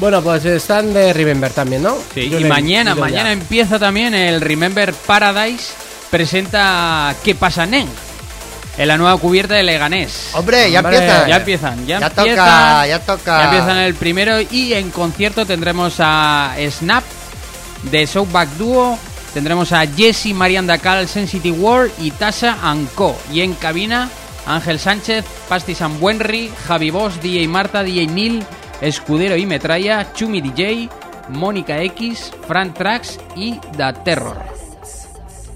Bueno, pues están de Remember también, ¿no? Sí, y mañana, ya. mañana empieza también el Remember Paradise. Presenta ¿Qué pasa, Nen? En la nueva cubierta de Leganés. Hombre, ya Hombre, empieza. Ya empiezan, ya, Ya empiezan. toca, ya toca. Ya empiezan el primero y en concierto tendremos a Snap de Soundback Duo, tendremos a Jesse Marian Dacal, Sensitive World y Tasha Co. Y en cabina Ángel Sánchez, Pasti Buenri, Javi Boss, DJ Marta, DJ Neil, Escudero y Metralla, Chumi DJ, Mónica X, Fran Trax y Da Terror.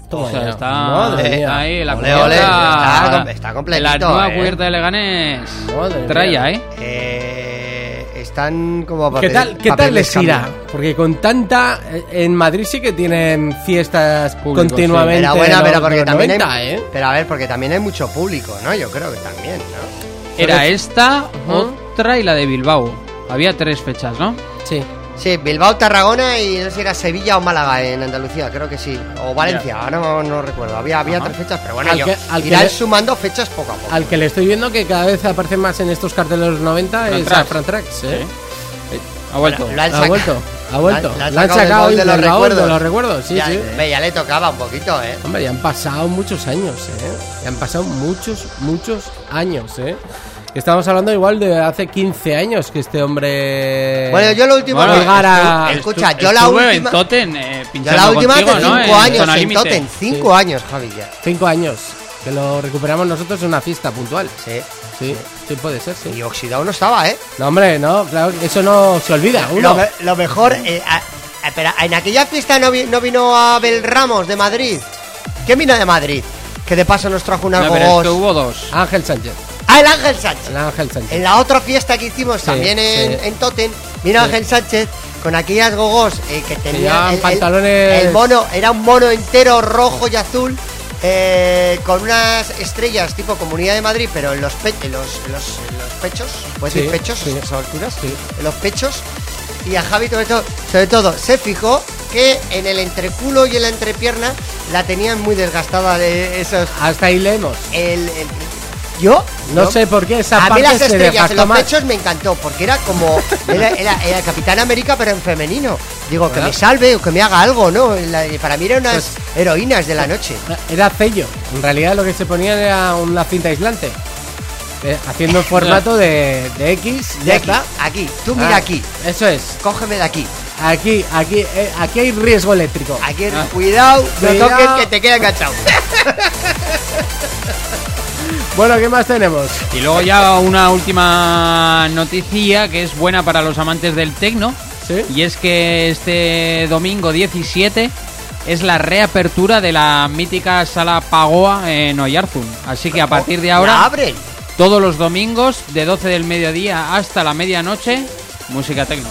Toma O sea, ya. está Madre mía. ahí la Ole, cubierta. ole, está está completito, La nueva eh. cubierta de Leganés. Madre Traya, mía. ¿eh? Eh, están como ¿Qué papel- tal, ¿qué tal les irá? Porque con tanta... eh, En Madrid sí que tienen fiestas Público, continuamente. Pero bueno, pero porque también 90, hay, ¿eh? pero a ver, porque también hay mucho público, ¿no? Yo creo que también, ¿no? Era esta, Ujú. otra y la de Bilbao. Había tres fechas, ¿no? Sí. Sí, Bilbao, Tarragona y no sé si era Sevilla o Málaga en Andalucía, creo que sí. O Valencia, ahora no, no recuerdo. Había, había Ajá. tres fechas, pero bueno, Al yo, que- al que irán le- sumando fechas poco a poco. Al que le estoy viendo que cada vez aparece más en estos carteles de los 90 Fran es Trax. a Fran Trax, ¿eh? Ha vuelto. Han Ha vuelto, ha vuelto. La- la han La han sacado del de los recuerdos. de los recuerdos, sí, ya, sí. ve, ya le tocaba un poquito, ¿eh? Hombre, ya han pasado muchos años, ¿eh? Ya han pasado muchos, muchos años, ¿eh? Estamos hablando igual de hace 15 años que este hombre... Bueno, yo lo último Bueno, a- Escucha, yo la última. en Toten, eh, Yo la última contigo, hace ¿no? cinco años Zona en. Toten. Cinco años, Javi, ya. Cinco años. Que lo recuperamos nosotros en una fiesta puntual. Sí. Sí, sí puede ser, sí. Y oxidado no estaba, ¿eh? No, hombre, no, claro, eso no se olvida. Lo, Uno. me- lo mejor, eh, a- a- pero en aquella fiesta no, vi- no vino Abel Ramos de Madrid. ¿Quién vino de Madrid? Que de paso nos trajo No, pero es gogos. que hubo dos. Ángel Sánchez. Ah, el Ángel Sánchez. El Ángel Sánchez. En la otra fiesta que hicimos Sí, también en, sí. en vino Sí. Ángel Sánchez con aquellas gogos eh, que tenía el, pantalones- el mono, era un mono entero rojo y azul. eh, con unas estrellas tipo Comunidad de Madrid, pero en los, pe- en los, en los, en los pechos, ¿puedes Sí, decir pechos? sí. esas alturas? Sí. En los pechos. Y a Javi, sobre todo, sobre todo, se fijó que en el entreculo y en la entrepierna la tenían muy desgastada de esos. Hasta ahí leemos. El, el- yo No sé por qué esa a mí parte las se estrellas en los más. pechos me encantó, porque era como. (laughs) Era, era, era Capitán América, pero en femenino. Digo, que me salve o que me haga algo, ¿no? La- para mí eran unas Pues- heroínas de la noche. Era sello. En realidad lo que se ponía era una cinta aislante. Eh, haciendo (laughs) formato de, de X. De aquí, está. aquí, tú mira Ah, aquí, Eso es. cógeme de aquí. Aquí, aquí, eh, aquí hay riesgo eléctrico. Aquí, Ah. cuidado, no Cuidado. toques que te queda enganchado. (laughs) Bueno, ¿qué más tenemos? Y luego ya una última noticia que es buena para los amantes del tecno. ¿Sí? Y es que este domingo 17 es la reapertura de la mítica sala Pagoa en Oyarzun. Así que a partir de ahora, abren. todos los domingos, de 12 del mediodía hasta la medianoche, música tecno.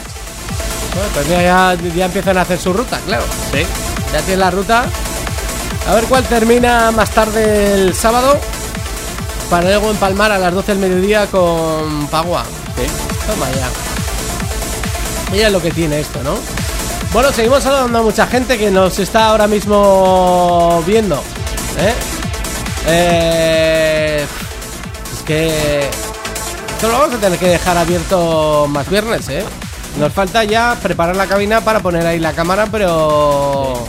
Bueno, pues ya, ya, ya empiezan a hacer su ruta, claro. Sí. Ya tienen la ruta. A ver cuál termina más tarde el sábado. Para luego empalmar a las 12 del mediodía con Pagua. Sí. Toma ya. Mira lo que tiene esto, ¿no? Bueno, seguimos saludando a mucha gente que nos está ahora mismo viendo. ¿eh? Eh, es que esto lo vamos a tener que dejar abierto más viernes, ¿eh? Nos falta ya preparar la cabina para poner ahí la cámara, pero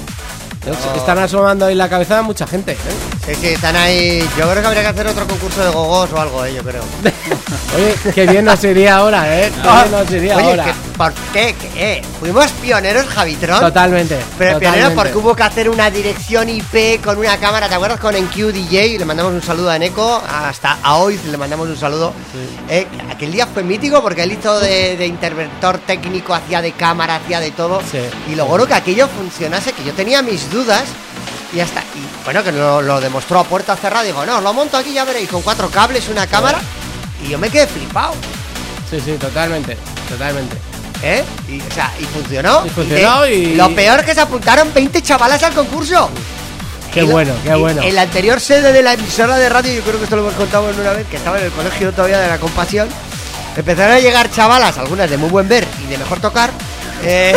están asomando ahí la cabeza mucha gente, ¿eh? Sí, sí, están ahí. Yo creo que habría que hacer otro concurso de gogos o algo, eh, yo creo. (laughs) Oye, qué bien nos iría ahora, ¿eh? Qué bien nos iría Oye, ahora. que, ¿por qué? ¿Qué? Fuimos pioneros, Javitron. Totalmente. Pero pioneros porque hubo que hacer una dirección IP con una cámara, ¿te acuerdas? Con NQ DJ, le mandamos un saludo a Neko, hasta a hoy le mandamos un saludo. Eh, aquel día fue mítico porque él hizo de, de interventor técnico, hacía de cámara, hacía de todo. Sí. Y logró que aquello funcionase, que yo tenía mis dudas. Y hasta, y bueno, que lo, lo demostró a puerta cerrada. Digo, no, lo monto aquí, ya veréis, con cuatro cables, una cámara. Y yo me quedé flipado. Sí, sí, totalmente. Totalmente. ¿Eh? Y, o sea, y funcionó. Y funcionó de- y- Lo peor que se apuntaron 20 chavalas al concurso. Qué bueno, qué bueno. En la anterior sede de la emisora de radio, yo creo que esto lo hemos contado en una vez, que estaba en el colegio todavía de la compasión. empezaron a llegar chavalas, algunas de muy buen ver y de mejor tocar, eh,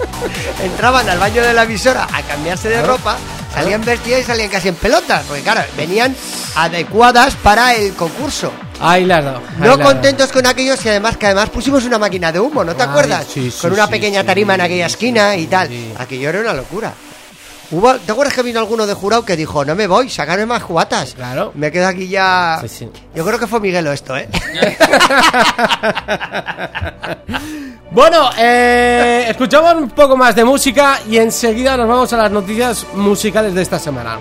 (laughs) entraban al baño de la emisora a cambiarse de ropa, salían vestidas y salían casi en pelotas, porque claro, venían adecuadas para el concurso. Ahí la has dado. No contentos con aquellos y además que además pusimos una máquina de humo, ¿no te Ay, acuerdas? sí, sí, con una sí, pequeña tarima en aquella esquina y tal. Aquello era una locura. Hubo, ¿Te acuerdas que vino alguno de jurado que dijo, no me voy, sacarme más cubatas? Claro. Me quedo aquí ya... Sí, sí. Yo creo que fue Miguelo esto, ¿eh? (laughs) Bueno, eh, escuchamos un poco más de música y enseguida nos vamos a las noticias musicales de esta semana.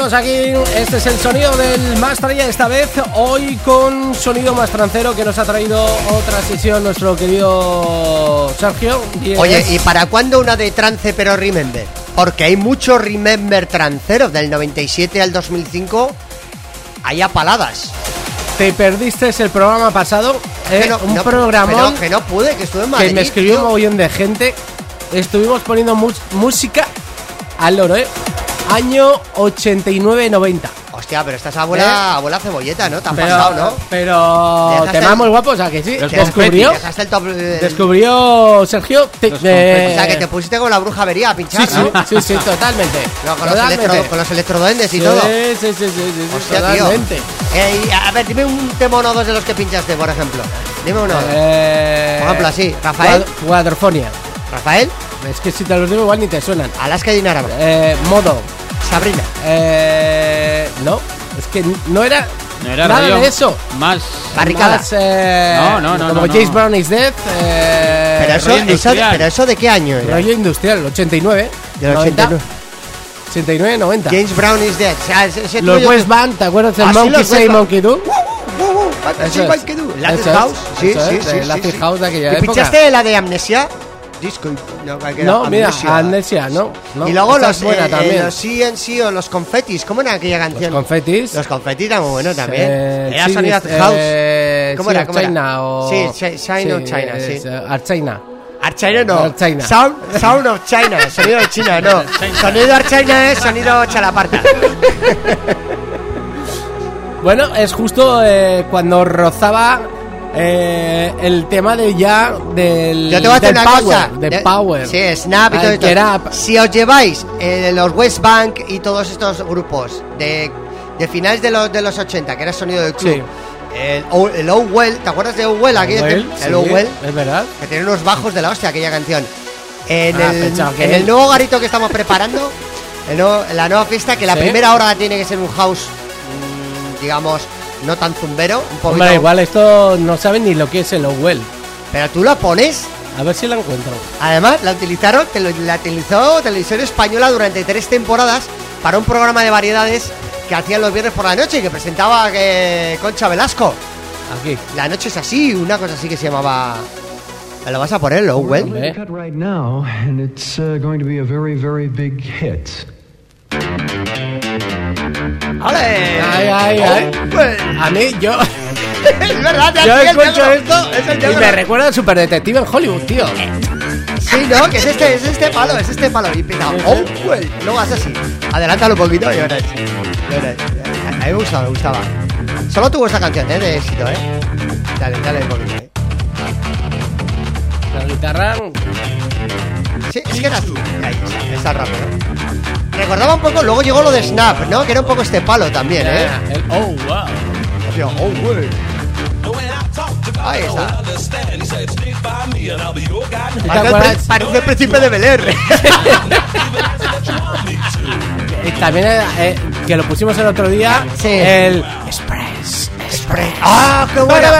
Seguimos aquí, este es el sonido del Master ya esta vez, hoy con sonido más trancero que nos ha traído otra sesión nuestro querido Sergio. Y Oye, ¿y para cuándo una de trance pero remember? Porque hay mucho remember trancero del 97 al 2005. Hay apaladas. te perdiste el programa pasado, eh, no- un no- programón Que no, pude, que estuve en Madrid. que me escribió un mogollón de gente. Estuvimos poniendo música al loro, ¿eh? Año 89-90. Hostia, pero estás abuela, ¿Eh? abuela cebolleta, ¿no? Te han Pero, pasado, ¿no? pero Dejaste temas el- muy guapos, ¿a que sí? Los Descubrió, el top. el- descubrió Sergio. te- Los eh, O sea, que te pusiste con la bruja avería a pinchar, Sí, sí, ¿no? sí, sí, totalmente. (laughs) No, con, los Totalmente. electro, con los electroduendes y Sí, todo. Sí, sí, sí, sí, sí, Hostia, tío. totalmente. Eh, y, a ver, dime un tema o dos de los que pinchaste, por ejemplo. Dime uno. Eh, Por ejemplo, así, Rafael. Cuad- Cuadrofonia. Rafael, Es que si te los digo igual ni te suenan. Alaska y Dinarama. Eh, modo. Sabrina. Eh, no, es que no era, No era nada de eso. Más. Barricada. Más, eh, No, no, no, Como no, no. James Brown is Dead. Eh, Pero eso, de, industrial. pero eso de qué año era? rollo industrial, 89. Del 90, 89. 89, 90. James Brown is dead. O sea, ese, ese Los West Band, ¿te acuerdas Ah, sí, Monkey Say. Monkey Do? Uh, uh, uh, es, House. Sí, sí, sí. de sí, Latin sí. House de aquella ¿Y época. pinchaste la de Amnesia? Disco. No, que era No, mira, Amnesia. Amnesia, no. no. y luego Esta los, es buena eh, eh, también. los CNC o los confetis. ¿Cómo era aquella canción? confetis. Los confetis eran muy buenos también. Eh, era sí, sonido eh, house. ¿Cómo sí, era? ¿Cómo era? Archaina o... Sí, Chi- China o China, sí. es, eh, Archaina. Archaina no. Archaina. Sound, sound of China. (laughs) Sonido de China, no. Sonido Archaina es sonido chalaparta. (laughs) Bueno, es justo eh, cuando rozaba eh, el tema de ya del, Yo te voy a hacer del una power, cosa. de Power. Sí, Snap y todo que esto. era- Si os lleváis eh, los West Bank y todos estos grupos de, de finales de los, de los 80, que era sonido de club. Sí. El, el Owell, ¿te acuerdas de Owell? Aquella- Owell, el sí, Owell, Es verdad. que tiene unos bajos de la hostia aquella canción. En, Ah, el, en nuevo garito que estamos preparando, el nuevo- la nueva fiesta, que la (laughs) Sí. primera hora tiene que ser un house, mm, digamos, no tan zumbero, un poquito. Hombre, igual esto no saben ni lo que es el Owell. Pero tú la pones A ver si la encuentro. Además, la utilizaron, te lo- la utilizó Televisión Española durante tres temporadas para un programa de variedades que hacían los viernes por la noche y que presentaba eh, Concha Velasco. Aquí. La noche es así, una cosa así que se llamaba. ¿Me lo vas a poner, Lowell? Hombre. ¡Ale! Ay, ay, ay. A mí, yo, (laughs) es verdad, te yo hace el escucho negro. esto Es el y negro. me recuerda al Super Detective en Hollywood, tío. Sí, ¿no? Que es este, es este palo, es este palo. Y empieza, ¡oh, güey! Luego hace así. Adelántalo un poquito y verás. Verás. A mí me gustaba, me gustaba. Solo tuvo esa canción, ¿eh? De éxito, ¿eh? Dale, dale un poquito, ¿eh? La guitarra. Sí, es que era así. Ahí está, está rápido. Recordaba un poco, luego llegó lo de Snap, ¿no? Que era un poco este palo también, ¿eh? el- oh, wow. Hacía, ¡oh, güey! Ahí está. ¿Te Parece parece el príncipe de Bel Air. (laughs) Y también eh, que lo pusimos el otro día. Sí. El Express. Spray. ¡Ah, qué Para,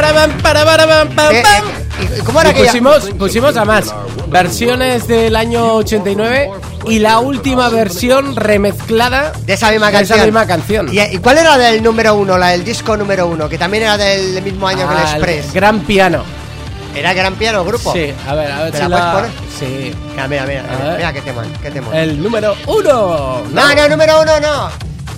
bueno! Eh, eh, ¿Y cómo era Y aquella? pusimos, pusimos además versiones del año 89 y la última versión remezclada De esa misma de canción. esa misma canción. ¿Y, y cuál era del número uno, la del disco número uno? Que también era del mismo año que el Ah, Express. Gran piano. ¿Era Gran Piano Grupo? Sí, a ver, a ver ¿Me si la la. puedes Sí. Mira, mira, mira, mira, mira qué tema, qué tema. El número uno. No, no, número uno no.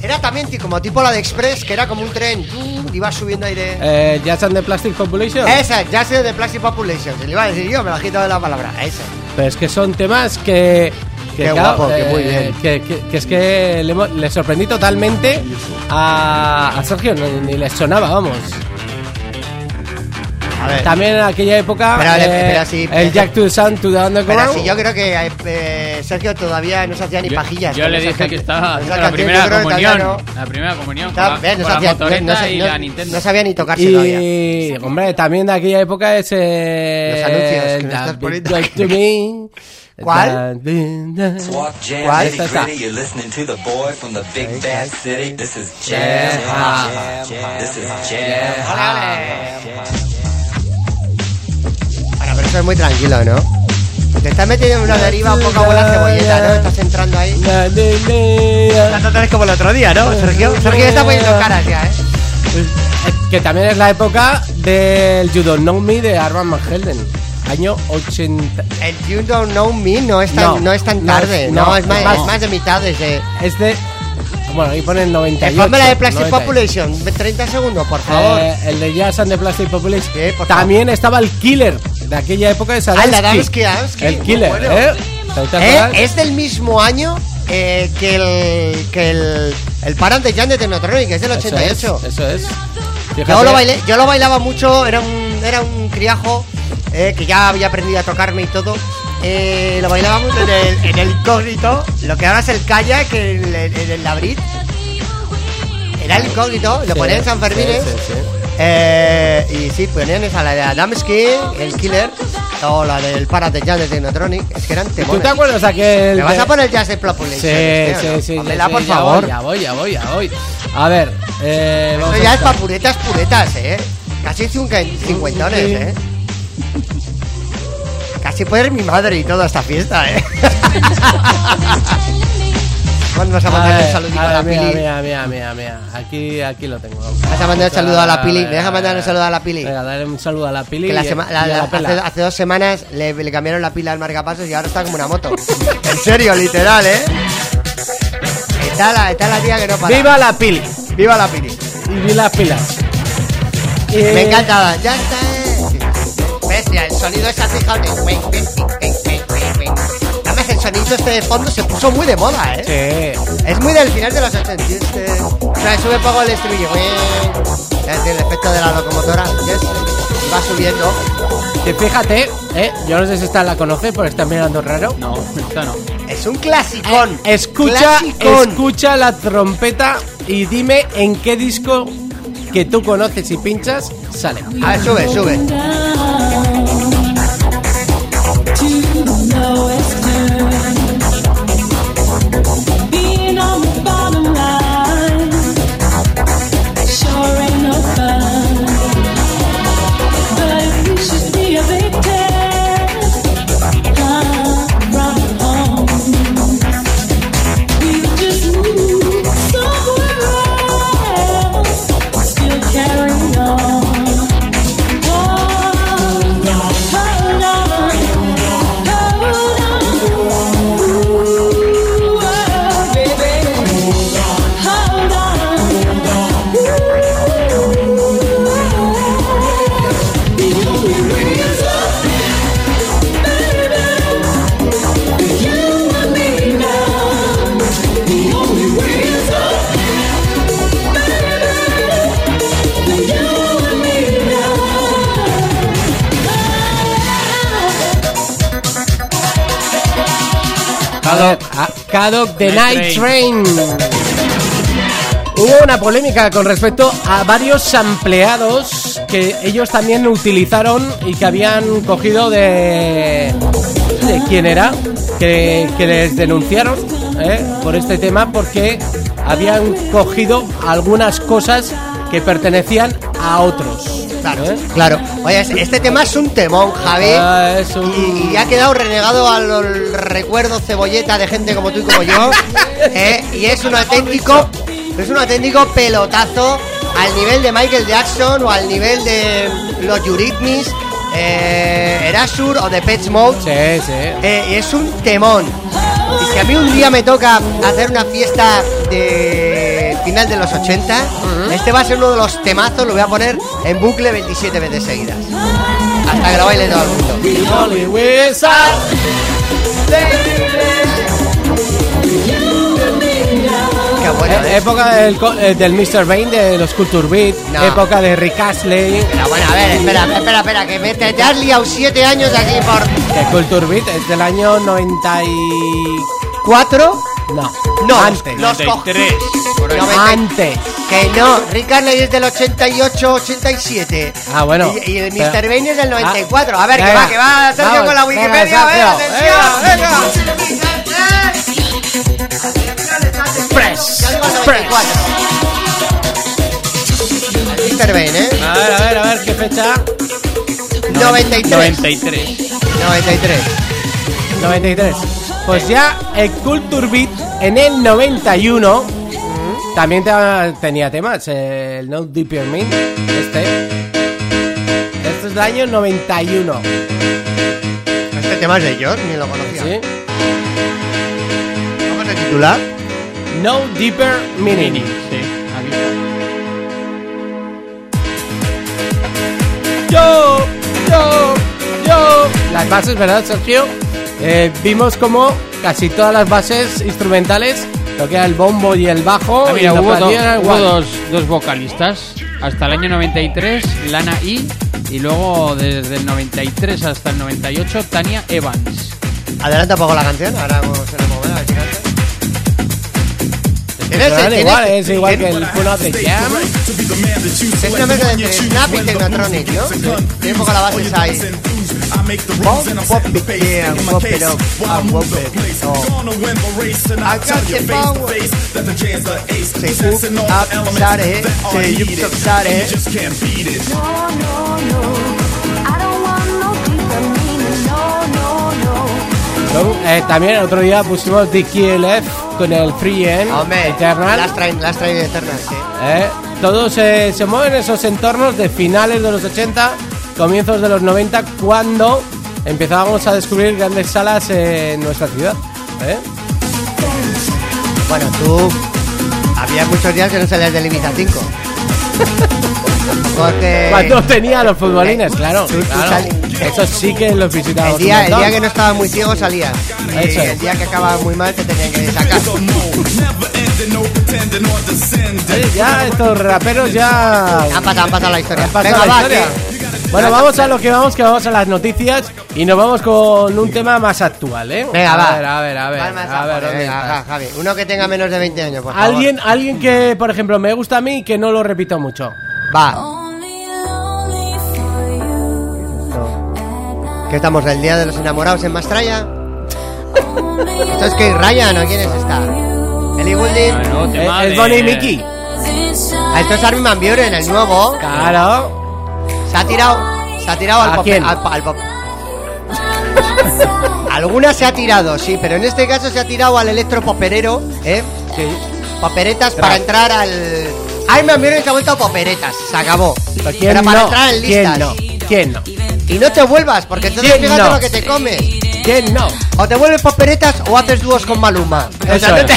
Era también como tipo la de Express, que era como un tren. Iba subiendo aire. Eh, Jazz and the Plastic Population. Esa, ya sé de Plastic Population. Se le iba a decir yo, me la he quitado de la palabra. Esa. Pero es que son temas que. Que Qué guapo, que muy bien. Que, que- que es que le, sorprendí totalmente a, a Sergio, ni, ni le sonaba, vamos. A ver. También en aquella época, Pero eh, pero sí, el pero- Jack to the Sun to the Underground. Pero si yo creo que eh, Sergio todavía no se hacía ni Yo, pajillas. yo con le dije que estaba la canción, primera yo creo que comunión. no. La primera comunión la, ves, no con la sabía- no- motoreta no sé- y no- la Nintendo. no sabía ni tocarse todavía. Y, hombre, también de aquella época es. Eh, Los anuncios que me estás poniendo (laughs) ¿Cuál? Swap jam, ¿Cuál? nitty gritty. You're listening to the boy from the big Ok. bad city. This is jam, Yeah. jam, jam. This is jam. Bueno, pero eso es muy tranquilo, ¿no? Te estás metiendo en una deriva un poco a la cebolleta, ¿no? Estás entrando ahí. otra vez como el otro día, ¿no? Sergio, Sergio está poniendo caras ya, ¿eh? Eh, Que también es la época del You Don't Know Me de Arvan Van Helden. Año 80. El You Don't Know Me no es tan, No, no, es tan tarde, no, no, es, más, es más. de mitad desde... Es de. Bueno, ahí ponen 98. Ponme la de Plastic 98. Population, 30 segundos, por favor. Eh, el de Jazz and the Plastic Population. Sí, También estaba el Killer de aquella época de Ah, Sadansky. Adamski, El muy Killer, bueno. ¿eh? ¿Te Eh, es del mismo año eh, que el que el, el Parent de Jan de Technotronic, que es del Eso 88. es, Eso es. Yo lo bailé, yo lo bailaba mucho, era un, era un criajo eh, que ya había aprendido a tocarme y todo. Eh, lo bailaba mucho en el, en el incógnito, lo que ahora es el kayak, en el, en el labrit. Era el incógnito, lo ponían en San Fermín. Eh, y sí, ponían esa, la de Adamski, el Killer, o la del Parent de Jan de Technotronic. Es que eran ¿Tú temones. te acuerdas aquel. ¿Me vas a poner Jazz de Population? Sí, o sí, no? sí. Pónmela, por ya favor. voy, Ya voy, ya voy, ya voy. A ver, eh, Esto ya es buscar. pa' puretas, puretas, eh. Casi cincu- cincuentones, eh. Casi puede ser mi madre y toda esta fiesta, eh. (laughs) Vamos a ver, un saludito a, a la mira, Pili. mira, mira, mira, mira. Aquí, aquí lo tengo. Vas a mandar un saludo a la Pili. ¿Me dejas mandar un saludo a la Pili? Venga, dale un saludo a la Pili. Que la y- sema- y la- a la- la pela. hace, hace dos semanas le, le cambiaron la pila al marcapasos y ahora está como una moto. (laughs) en serio, literal, eh. Está la, está la tía que no para. ¡Viva la Pili! ¡Viva la Pili! Y vi las pilas. Eh, Me encanta. Ya está. eh. Bestia, el sonido wen, wen. Además, el sonido este de fondo se puso muy de moda, ¿eh? Sí. Es muy del final de los 80. y Este, o sea, sube poco el estribillo. el efecto de la locomotora. yes, Va subiendo. Que fíjate, eh, yo no sé si esta la conoce, pero está mirando raro. No, esta no. Es un clasicón. Escucha, Clasicón. escucha la trompeta y dime en qué disco que tú conoces y pinchas sale. A ver, sube, sube. Kadok, ah, Kadok The Night Night Train. Hubo una polémica con respecto a varios empleados que ellos también utilizaron y que habían cogido de. de quién era, que, que les denunciaron ¿eh? por este tema porque habían cogido algunas cosas que pertenecían a otros. Claro, ¿eh? claro. Oye, es- este tema es un temón, Javi. Ah, es un- Y, y ha quedado renegado al recuerdo cebolleta de gente como tú y como yo. (laughs) ¿eh? Y es un auténtico, es un auténtico pelotazo al nivel de Michael Jackson o al nivel de los Eurythmics, eh, Erasure o de Pet Mode. Sí, sí. Eh, y es un temón. Y si a mí un día me toca hacer una fiesta de final de los 80, este va a ser uno de los temazos, lo voy a poner en bucle 27 veces seguidas. Hasta que lo baile todo el mundo. Qué bueno, Eh, ¿eh? época del, co- eh, del Mr. Bane, de los Culture Beat, No. época de Rick Astley, Pero bueno, a ver, espera, espera, espera, que me te, te has liado 7 años aquí por Culture Beat es del año 90 y... 4. No, No, antes. los co- 93. por ahí. 90. Antes. Que no, Rick Astley es del 88, 87. Ah, bueno. Y, y el Pero- Mr. Bane es del 94. A ver, que Venga. va, que va, Sergio Vamos, con la venga, Wikipedia. A ver, atención. venga, Press, 94. Mr. Bane, ¿eh? A ver, a ver, a ver, ¿qué fecha? 93. 93. 93. 93. Pues ya el Culture Beat en el 91 también te- tenía temas, el No Deeper Me, este. Este es del año 91, Este tema es de George, ni lo conocía. ¿sí? ¿Cómo se titula? No Deeper Meaning. Sí, aquí. Yo, yo, yo. Las bases, ¿verdad, Sergio? Eh, vimos como casi todas las bases instrumentales, lo que era el bombo y el bajo, Ah, y mira, la hubo, do- hubo dos, dos vocalistas. Hasta el año 93, Lana E. Y luego desde el 93 hasta el 98, Tania Evans. Adelanta un poco la canción, ahora vamos a mover a ver si canta. Tienes- Suenan tienes- igual, es igual que el of the Jam. Es una mezcla entre Snap y Technotronic, ¿no? Tiene un poco la base esa ahí. Pop, pop it, yeah, pop it up, ah, pop it, oh. I got the power. Say whoop up, sorry, say you so sorry. No, no, no. I don't want no deeper meaning. No, no, no. Eh, también el otro día pusimos The KLF con el Free End Hombre, Eternal. las traen, las traen eternas, sí. Eh, todos eh, se mueven en esos entornos de finales de los 80, comienzos de los 90, cuando empezábamos a descubrir grandes salas en nuestra ciudad. ¿eh? Bueno, tú. Había muchos días que no salías del Ibiza 5. (laughs) Porque. Cuando tenía los futbolines, claro. Tú- tú claro. sal- Eso sí que los visitábamos. El día, el día que no estaba muy ciego Eso es. el día que acababa muy mal te tenían que sacar. Oye, ya estos raperos ya Han pasado, han pasado la historia. han pasado Venga, la va, historia. que- Bueno, vamos a lo que vamos, que vamos a las noticias y nos vamos con un tema más actual, ¿eh? Venga, a va. Ver, a ver, a ver, a ver, abajo, ¿dónde venga, ja, Javi. Uno que tenga menos de 20 años, por favor. Alguien, alguien que, por ejemplo, me gusta a mí y que no lo repito mucho. Va. ¿Qué estamos? ¿El día de los enamorados en Mastraya? (laughs) ¿Esto es Kate Ryan o quién es esta? ¿Ellie Goulding? Ah, no, Es, es Bonnie y Mickey. Ah, esto es Armin Van Buren, el nuevo. Claro. Se ha tirado, se ha tirado al ¿A quién? Al, al pop. (laughs) Alguna se ha tirado, sí, pero en este caso se ha tirado al electropoperero, ¿eh? Sí. Poperetas para entrar al. Armin Van Buren se ha vuelto a poperetas, se acabó. ¿Pero Pero ¿Quién para no? entrar en ¿Quién listas. no? ¿Quién no? Y no te vuelvas, porque entonces ¿Quién fíjate no? lo que te comes. ¿Quién no? O te vuelves poperetas o haces dúos con Maluma. O sea, Eso no es. te-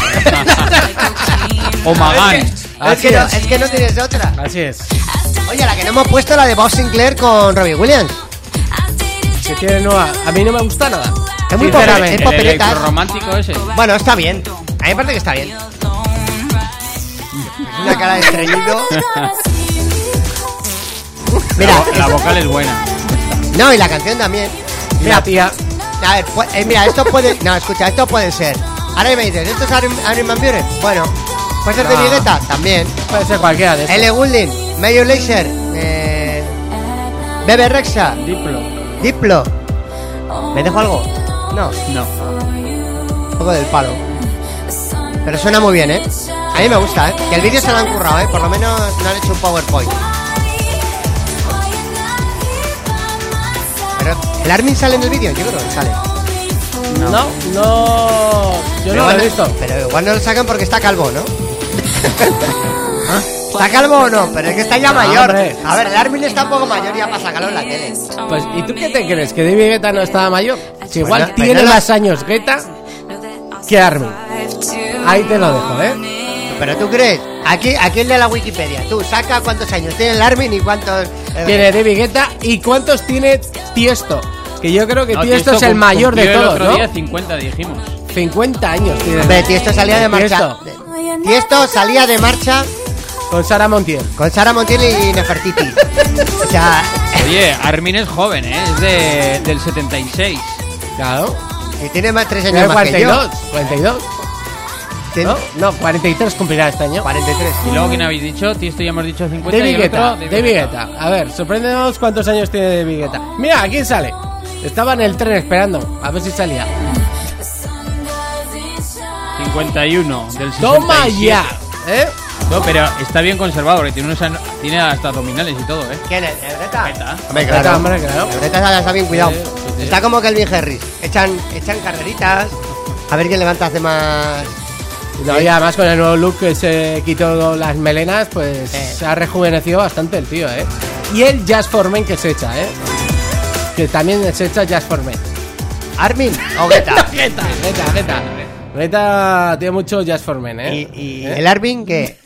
(laughs) O Magán. es, Así que no, es. es que no tienes otra. Así es. Oye, la que no hemos puesto la de Bob Sinclair con Robbie Williams. Que tiene nueva. A mí no me gusta nada. Es muy Sinceramente. Es El papeletas. romántico ese. Bueno, está bien. A mí me parece que está bien. Es una cara de estreñido. (laughs) Mira, La, la vocal es buena. no, y la canción también. Mira, Mira, tía. a ver, pu- eh, mira, esto puede. No, escucha, esto puede ser. Ahora me dices, ¿esto es Armin Armin Van Buren? Bueno, ¿puede ser de No. Vigueta? También. Puede ser cualquiera de estos. L. Goulding, Major Lazer, eh, Bebe Rexa, Diplo. Diplo. ¿Me dejo algo? No, No. un poco del palo. Pero suena muy bien, ¿eh? A mí me gusta, ¿eh? Que el vídeo se lo han currado, ¿eh? Por lo menos no han hecho un PowerPoint. Pero, ¿el Armin sale en el vídeo? Yo creo que sale. No, no. Yo no lo he visto. Pero igual no lo sacan porque está calvo, ¿no? ¿Está (laughs) (laughs) calvo o no? Pero es que está ya No, mayor. hombre. A ver, el Armin está un poco mayor ya para sacarlo en la tele. Pues, ¿y tú qué te crees? ¿Que David Guetta no estaba mayor? Si igual Bueno, tiene más años Guetta que Armin. Ahí te lo dejo, ¿eh? Pero tú crees, aquí, aquí el de la Wikipedia, tú saca cuántos años tiene el Armin y cuántos. eh, Tiene David Guetta y cuántos tiene Tiesto. Que yo creo que No, Tiesto es el mayor de todos, El otro ¿no? día 50 dijimos. 50 años tiene. Hombre, Tiesto salía de marcha. Tiesto. Tiesto salía de marcha Con Sara Montiel. con Sara Montiel y Nefertiti. (laughs) o sea, Oye, Armin es joven, ¿eh? Es de, del 76. Claro. y tiene más tres años más que 42. yo. 42. Tiene ¿No? No, 43 cumplirá este año. 43. Y luego, ¿quién habéis dicho? Tiesto ya hemos dicho 50 y David Guetta. David Guetta. A ver, sorpréndenos cuántos años tiene David Guetta. Mira, ¿a quién sale? Estaba en el tren esperando. A ver si salía. 51 del 67. ¡Toma ya! ¿Eh? No, pero está bien conservado, porque tiene, unos tiene hasta abdominales y todo, ¿eh? ¿Quién es? ¿El Greta? Greta. Hombre, Greta, claro. hombre, claro. El Greta está bien cuidado. Sí, sí, sí. Está como Kelvin Harris. Echan, echan carreritas. A ver quién levanta hace más. No, y además con el nuevo look que se quitó las melenas, pues se ha rejuvenecido bastante el tío, ¿eh? Y el Jazz for Men que se echa, ¿eh? Que también se echa Jazz for Men. Armin (laughs) o Guetta. Geta, Geta, Geta. Geta tiene mucho Jazz for Men, ¿eh? ¿Y, y ¿Eh? el Armin qué?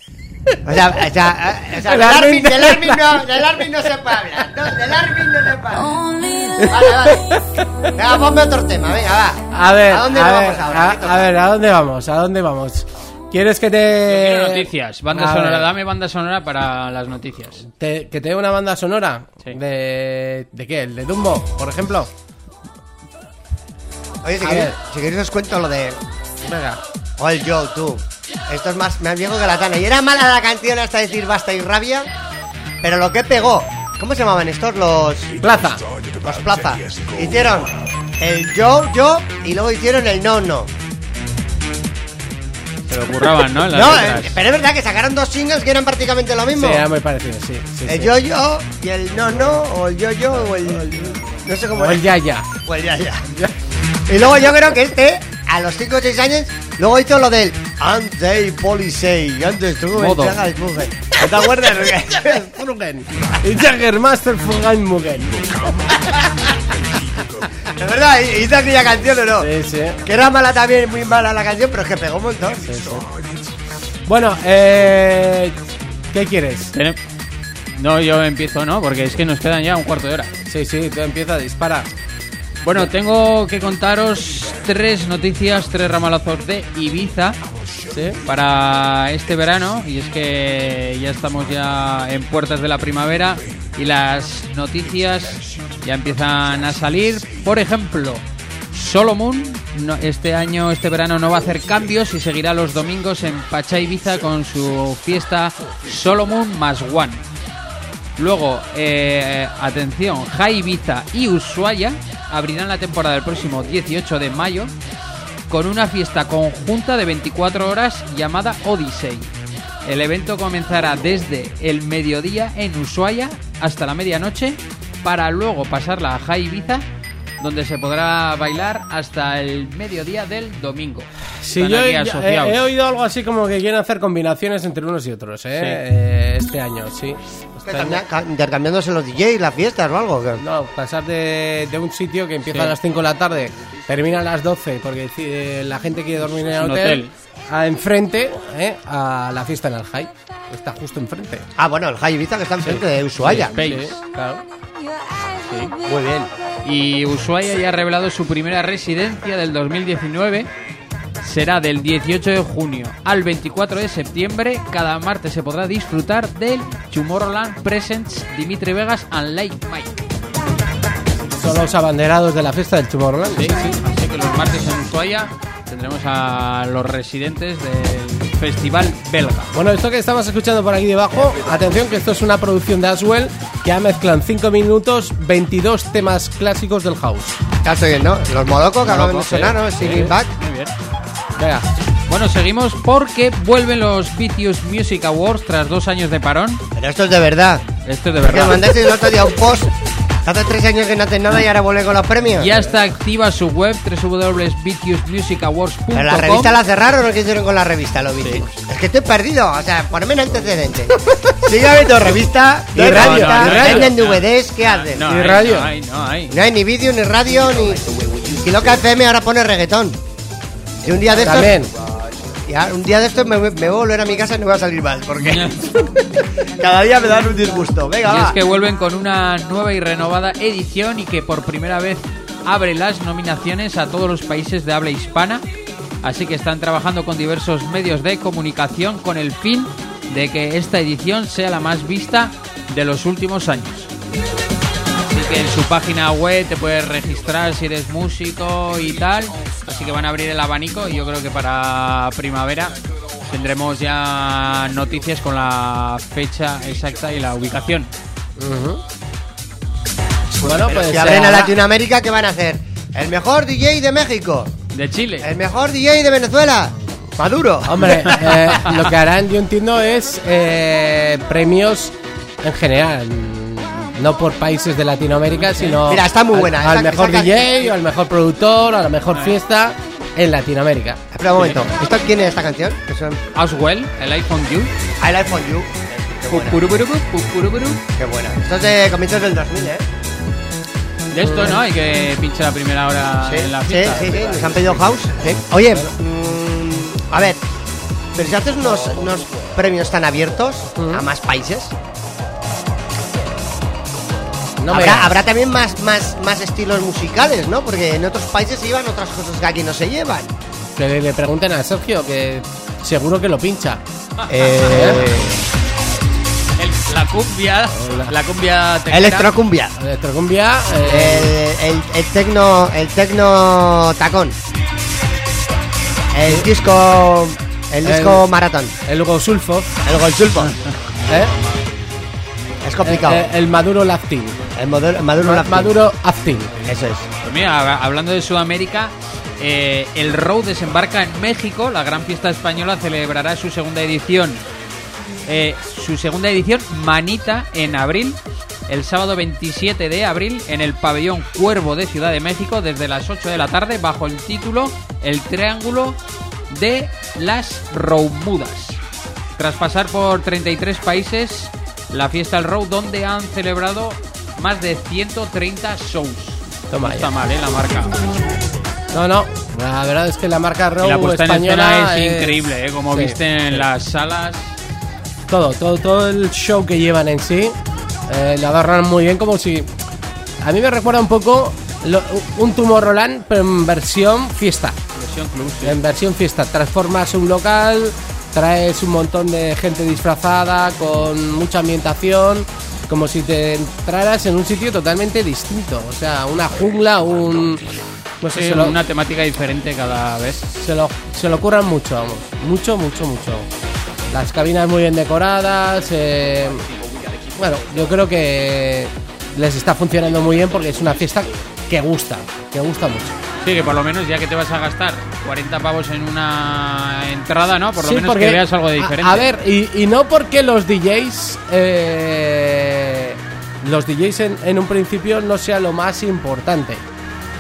O sea, o sea, o sea, El del, Armin- del, Armin no, del Armin no se puede hablar. No, del Armin no se puede hablar. Vale, vale. Venga, ponme otro tema, venga, va. A ver, ¿A dónde a vamos ver, ahora? a, a ver, ¿a dónde vamos? ¿A dónde vamos? ¿Quieres que te... Quiero noticias, banda A sonora, ver, dame banda sonora para las noticias. te- ¿Que te dé una banda sonora? Sí. ¿De, ¿De qué? ¿El de Dumbo, por ejemplo? Oye, si queréis, si queréis os cuento lo de... Venga. O el Joe, tú. Esto es más, más viejo que la tana. Y era mala la canción hasta decir basta y rabia. Pero lo que pegó. ¿Cómo se llamaban estos? Los. Plaza. Los Plaza. Hicieron el Joe, yo. Y luego hicieron el No, No. Se lo curraban, ¿no? (laughs) Las No, letras. eh, pero es verdad que sacaron dos singles que eran prácticamente lo Sí, mismo. era muy parecido, sí. sí, el sí. Yo, Yo y el No, No. O el Yo, Yo o el. No sé cómo O el ya, ya. O el Ya, Ya. (laughs) Y luego yo creo que este, a los 5 o 6 años, luego hizo lo del Antes Police. Antes tú Modo. me tragas, mujer. ¿No te acuerdas? (laughs) Frugen. Y Jaggermaster Frugen Mugen. ¿De verdad? ¿Hizo aquella canción o no? Sí, sí. Que era mala también, muy mala la canción, pero es que pegó un montón. Bueno, eh... ¿Qué quieres? No, yo empiezo, ¿no? Porque es que nos quedan ya un cuarto de hora. Sí, sí, tú empieza, dispara. Bueno, tengo que contaros tres noticias, tres ramalazos de Ibiza para este verano. Y es que ya estamos ya en puertas de la primavera y las noticias ya empiezan a salir. Por ejemplo, Solomon este año, este verano no va a hacer cambios y seguirá los domingos en Pacha Ibiza con su fiesta Solomon más One. Luego, eh, atención, Jai Ibiza y Ushuaia abrirán la temporada el próximo 18 de mayo con una fiesta conjunta de 24 horas llamada Odyssey. El evento comenzará desde el mediodía en Ushuaia hasta la medianoche para luego pasarla a Jai Ibiza donde se podrá bailar hasta el mediodía del domingo. Sí, Están yo he- he oído algo así como que quieren hacer combinaciones entre unos y otros, ¿eh? Sí. Eh, este año, sí. Intercambiándose los DJs, las fiestas o algo. ¿qué? No, pasar de, de un sitio que empieza Sí. a las 5 de la tarde, termina a las 12 porque eh, la gente quiere dormir en el hotel, hotel. a enfrente ¿eh? a la fiesta en el high. Está justo enfrente. Ah, bueno, el Jai Ibiza que está enfrente de Ushuaia. Space. Sí, claro. Muy bien. Y Ushuaia ya ha revelado su primera residencia del 2019. Será del 18 de junio al 24 de septiembre. Cada martes se podrá disfrutar del Tomorrowland Presents Dimitri Vegas and Late Mike. Son los abanderados de la fiesta del Tomorrowland. Sí, sí. Así que los martes en Ushuaia tendremos a los residentes del festival belga. Bueno, esto que estamos escuchando por aquí debajo, atención que esto es una producción de Aswell que ha mezclado en 5 minutos 22 temas clásicos del house. Ya estoy bien, ¿no? Los Molocos que acaban de sonar, sí. ¿no? Back. Muy bien. Venga, Bueno, seguimos porque vuelven los Vicious Music Awards tras dos años de parón. Pero esto es de verdad. Esto es de Que verdad. mandaste el otro día un post. Hace tres años que no haces nada y ahora vuelve con los premios. Ya está activa su web www.viciousmusicawards.com Pero la revista la cerraron o qué hicieron con la revista, lo viste. Es que estoy perdido, o sea, ponme en antecedente. (laughs) Sigue habiendo revista y No, radio, no, no, radio. venden DVDs, ¿qué hacen? No, hay, radio. No hay, no hay. No hay ni vídeo, ni radio, ni. Y Loca FM ahora pone reggaetón. Y un día de estos. también. ya, un día de estos me, me voy a volver a mi casa y no voy a salir más, porque (laughs) cada día me dan un disgusto. Venga, Y va. es que vuelven con una nueva y renovada edición y que por primera vez abre las nominaciones a todos los países de habla hispana. Así que están trabajando con diversos medios de comunicación con el fin de que esta edición sea la más vista de los últimos años. Que en su página web te puedes registrar si eres músico y tal. Así que van a abrir el abanico y yo creo que para primavera tendremos ya noticias con la fecha exacta y la ubicación. Bueno, Pero pues si abren a Latinoamérica, ¿qué van a hacer? El mejor DJ de México. De Chile. El mejor DJ de Venezuela. Maduro. Hombre, (laughs) eh, lo que harán, yo entiendo, es eh, premios en general. Mm, No por países de Latinoamérica, sino Mira, está muy al- buena. al, mejor DJ, o al mejor productor, a la mejor fiesta. en Latinoamérica. Espera un momento. ¿Esto quién es esta canción? Que son Aswell, el iPhone You. I Life on You. Qué buena. Qué buena. Esto es de comienzos del 2000, ¿eh? De esto, ¿no? Hay que pinchar la primera hora en la sí, fiesta. sí, sí. Nos han pedido house. Sí. Oye, mm, a ver. Pero si haces unos, unos premios tan abiertos a más países, No habrá, también más, más, más estilos musicales, ¿no? Porque en otros países se llevan otras cosas que aquí no se llevan. Que le, le pregunten a Sergio, que seguro que lo pincha. (laughs) Eh, El- la cumbia, la cumbia tecnera. electrocumbia. Electrocumbia. eh, El, el, el tecno, el tecno tacón. El disco, el disco El- maratón. el Hugo Sulfo. El golsulfo. (laughs) ¿eh? Es complicado. Eh, eh, el Maduro Lactin. El Maduro. Maduro Actin. Eso es. Pues mira, hab- hablando de Sudamérica, eh, el Road desembarca en México. La gran fiesta española celebrará su segunda edición. Eh, su segunda edición, Manita, en abril. El sábado 27 de abril en el pabellón Cuervo de Ciudad de México desde las 8 de la tarde bajo el título El Triángulo de las Roumudas. Tras pasar por 33 países, la fiesta del Road donde han celebrado más de 130 shows. Toma no está mal, ¿eh? La marca. No, no. La verdad es que la marca Row la puesta en española escena es increíble, ¿eh? Como sí, viste en sí. las salas. Todo, todo, todo el show que llevan en sí. Eh, lo adornan muy bien, como si. A mí me recuerda un poco lo- un Tomorrowland, pero en versión fiesta. Versión Club, sí. En versión fiesta. Transformas un local, traes un montón de gente disfrazada, con mucha ambientación, como si te entraras en un sitio totalmente distinto. O sea, una jungla, un. No sé, Sí, se lo, una temática diferente cada vez. se lo, se lo curran mucho, vamos. Mucho, mucho, mucho. Las cabinas muy bien decoradas. eh, bueno, yo creo que les está funcionando muy bien porque es una fiesta que gusta, que gusta mucho. Sí, que por lo menos ya que te vas a gastar 40 pavos en una entrada, ¿no? Por lo Sí, menos que veas algo de a- diferente. A, ver, y, y no porque los DJs. eh, los DJs en, en un principio no sea lo más importante.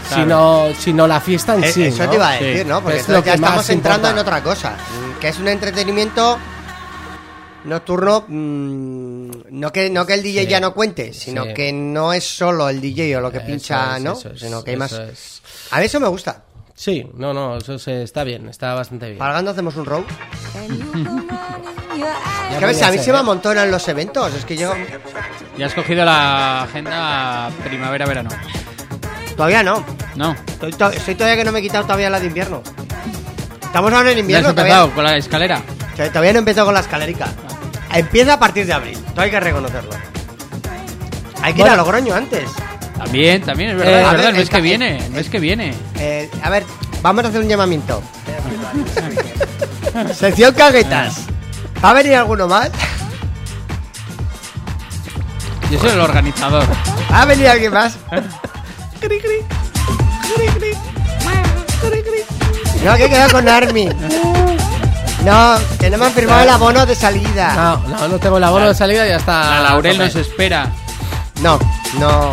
Claro. Sino, sino la fiesta en Eh, sí. Eso ¿no? te iba a Sí. decir, ¿no? Porque Es que ya estamos entrando importa. en otra cosa. Que es un entretenimiento nocturno. mm, no, que, no que el DJ Sí. ya no cuente, sino Sí. que no es solo el DJ o lo que Eso pincha, es, ¿no? es, sino que hay más. A mí eso me gusta. Sí, no, no, eso se- está bien, está bastante bien. Pagando hacemos un row. Ya Es que a veces podría a mí ser, se me ¿eh? amontonan los eventos. Es que yo Ya has cogido la agenda primavera-verano. todavía no. No. Estoy, to- estoy todavía que no me he quitado todavía la de invierno. Estamos ahora en Ya has invierno. empezado Todavía, con la escalera. o sea, todavía no empezó con la escalerica. Empieza a partir de abril. Todo hay que reconocerlo. Hay que ir a Logroño antes. También, también, es verdad, Eh, es verdad, ver, el mes que viene, el- el mes que viene. Eh, a ver, vamos a hacer un llamamiento. Sección caguetas. ¿Va a venir alguno más? Yo soy el organizador. ¿Va a venir alguien más? No, que he quedado con Armin. No, que no me han firmado el abono de salida. No, no, no tengo el abono de salida y ya está. La Laurel nos espera. No, no.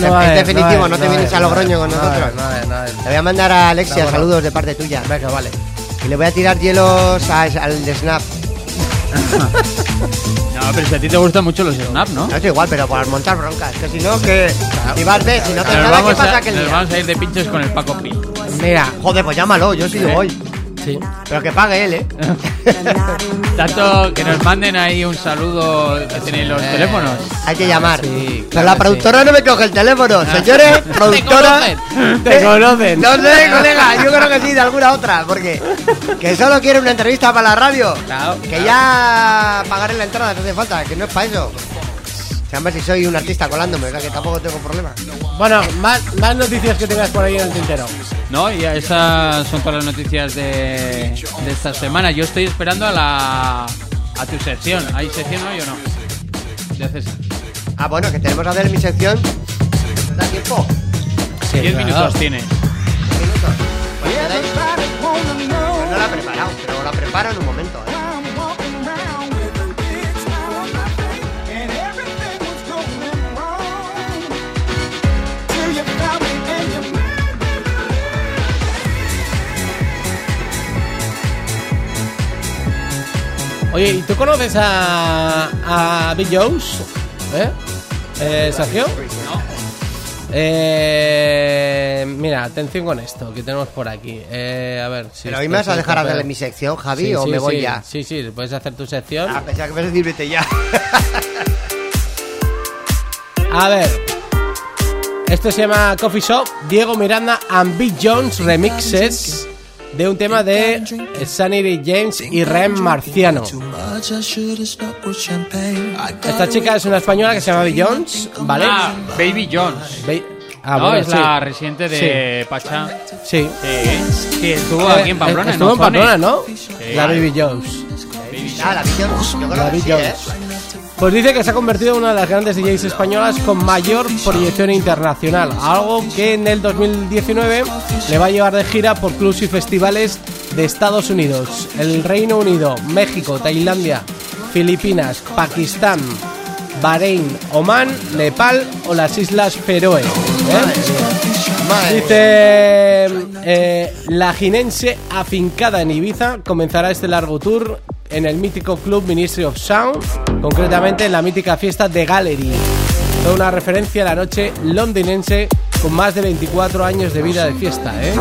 No haber, definitivo, no, te vienes a Logroño con nosotros. Le voy a mandar a Alexia saludos de parte tuya. Venga, vale. Y le voy a tirar hielos a- al de Snap. (laughs) No, pero si a ti te gustan mucho los snap, ¿no? No es igual, pero por montar broncas. Que si no, que. Si vas de, si no te nada, ¿qué vamos, pasa a, aquel nos día? vamos a ir de pinchos con el Paco Pi. Mira, Joder, pues llámalo, yo sí ¿Eh? voy. Sí. Pero que pague él, ¿eh? (laughs) Tanto que nos manden ahí un saludo que tienen los Eh, teléfonos. Hay que llamar. sí, Pero la productora no me coge el teléfono. Señores, (laughs) productora. conocen. (laughs) Te conocen. No sé, colega, yo creo que sí, de alguna otra. Porque que solo quiere una entrevista para la radio. Claro, Que ya pagaré la entrada, no hace falta, que no es para eso. Se llama si soy un artista colándome, que tampoco tengo problema. Bueno, más, más noticias que tengas por ahí en el tintero. No, y esas son todas las noticias de, de esta semana. Yo estoy esperando a la a tu sección. ¿Hay sección hoy o no? De César. Ah, bueno, que tenemos que hacer mi sección. ¿Da tiempo? Sí, 10 claro. minutos tiene. ¿Diez minutos? Pues no la he preparado, pero la preparo en un momento. ¿eh? Oye, ¿y tú conoces a, a Big Jones? ¿Eh? ¿Eh, Sergio? Eh, mira, atención con esto que tenemos por aquí. Eh, a ver si. Pero hoy me vas a dejar hacer mi sección, Javi, Sí, o sí, me voy sí, ya. Sí, sí, puedes hacer tu sección. Ah, pensaba que me decir vete ya. (laughs) A ver. Esto se llama Coffee Shop, Diego Miranda and Big Jones remixes de un tema de Sunny D. James y Rem Marciano. Esta chica es una española que se llama Big Jones, ¿vale? Ah, Baby Jones. Ve- ah, no, bueno, es sí. la residente de Pacha. Sí. Sí, sí, estuvo Eh, aquí en Pamplona. Estuvo en Ozone. Pamplona, ¿no? Sí. La Baby Jones. Ah, la visión. Yo creo La sí, Jones. Pues dice que se ha convertido en una de las grandes DJs españolas con mayor proyección internacional, algo que en el 2019 le va a llevar de gira por clubs y festivales de Estados Unidos, el Reino Unido, México, Tailandia, Filipinas, Pakistán, Bahrein, Omán, Nepal o las Islas Feroe. ¿eh? Dice eh, la jinense afincada en Ibiza comenzará este largo tour en el mítico club Ministry of Sound, concretamente en la mítica fiesta de Gallery. Toda una referencia a la noche londinense con más de 24 años de vida de fiesta. ¿eh?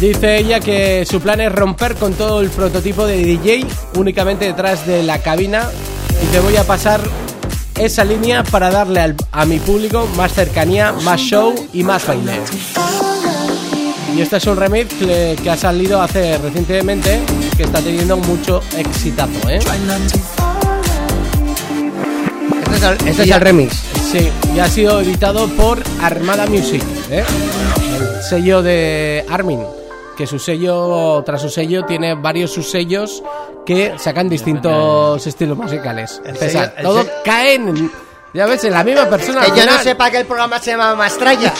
Dice ella que su plan es romper con todo el prototipo de DJ únicamente detrás de la cabina y te voy a pasar esa línea para darle a mi público más cercanía, más show y más baile. Y este es un remix que, ha salido hace recientemente que está teniendo mucho exitazo, ¿eh? Este es el, este es Y- el remix. Sí, y ha sido editado por Armada Music, ¿eh? el sello de Armin, que su sello, tras su sello, tiene varios subsellos que sacan distintos estilos musicales. Sello- todo sello- cae en, ya ves, en la misma persona. Que yo no sepa que el programa se llama Mastraya.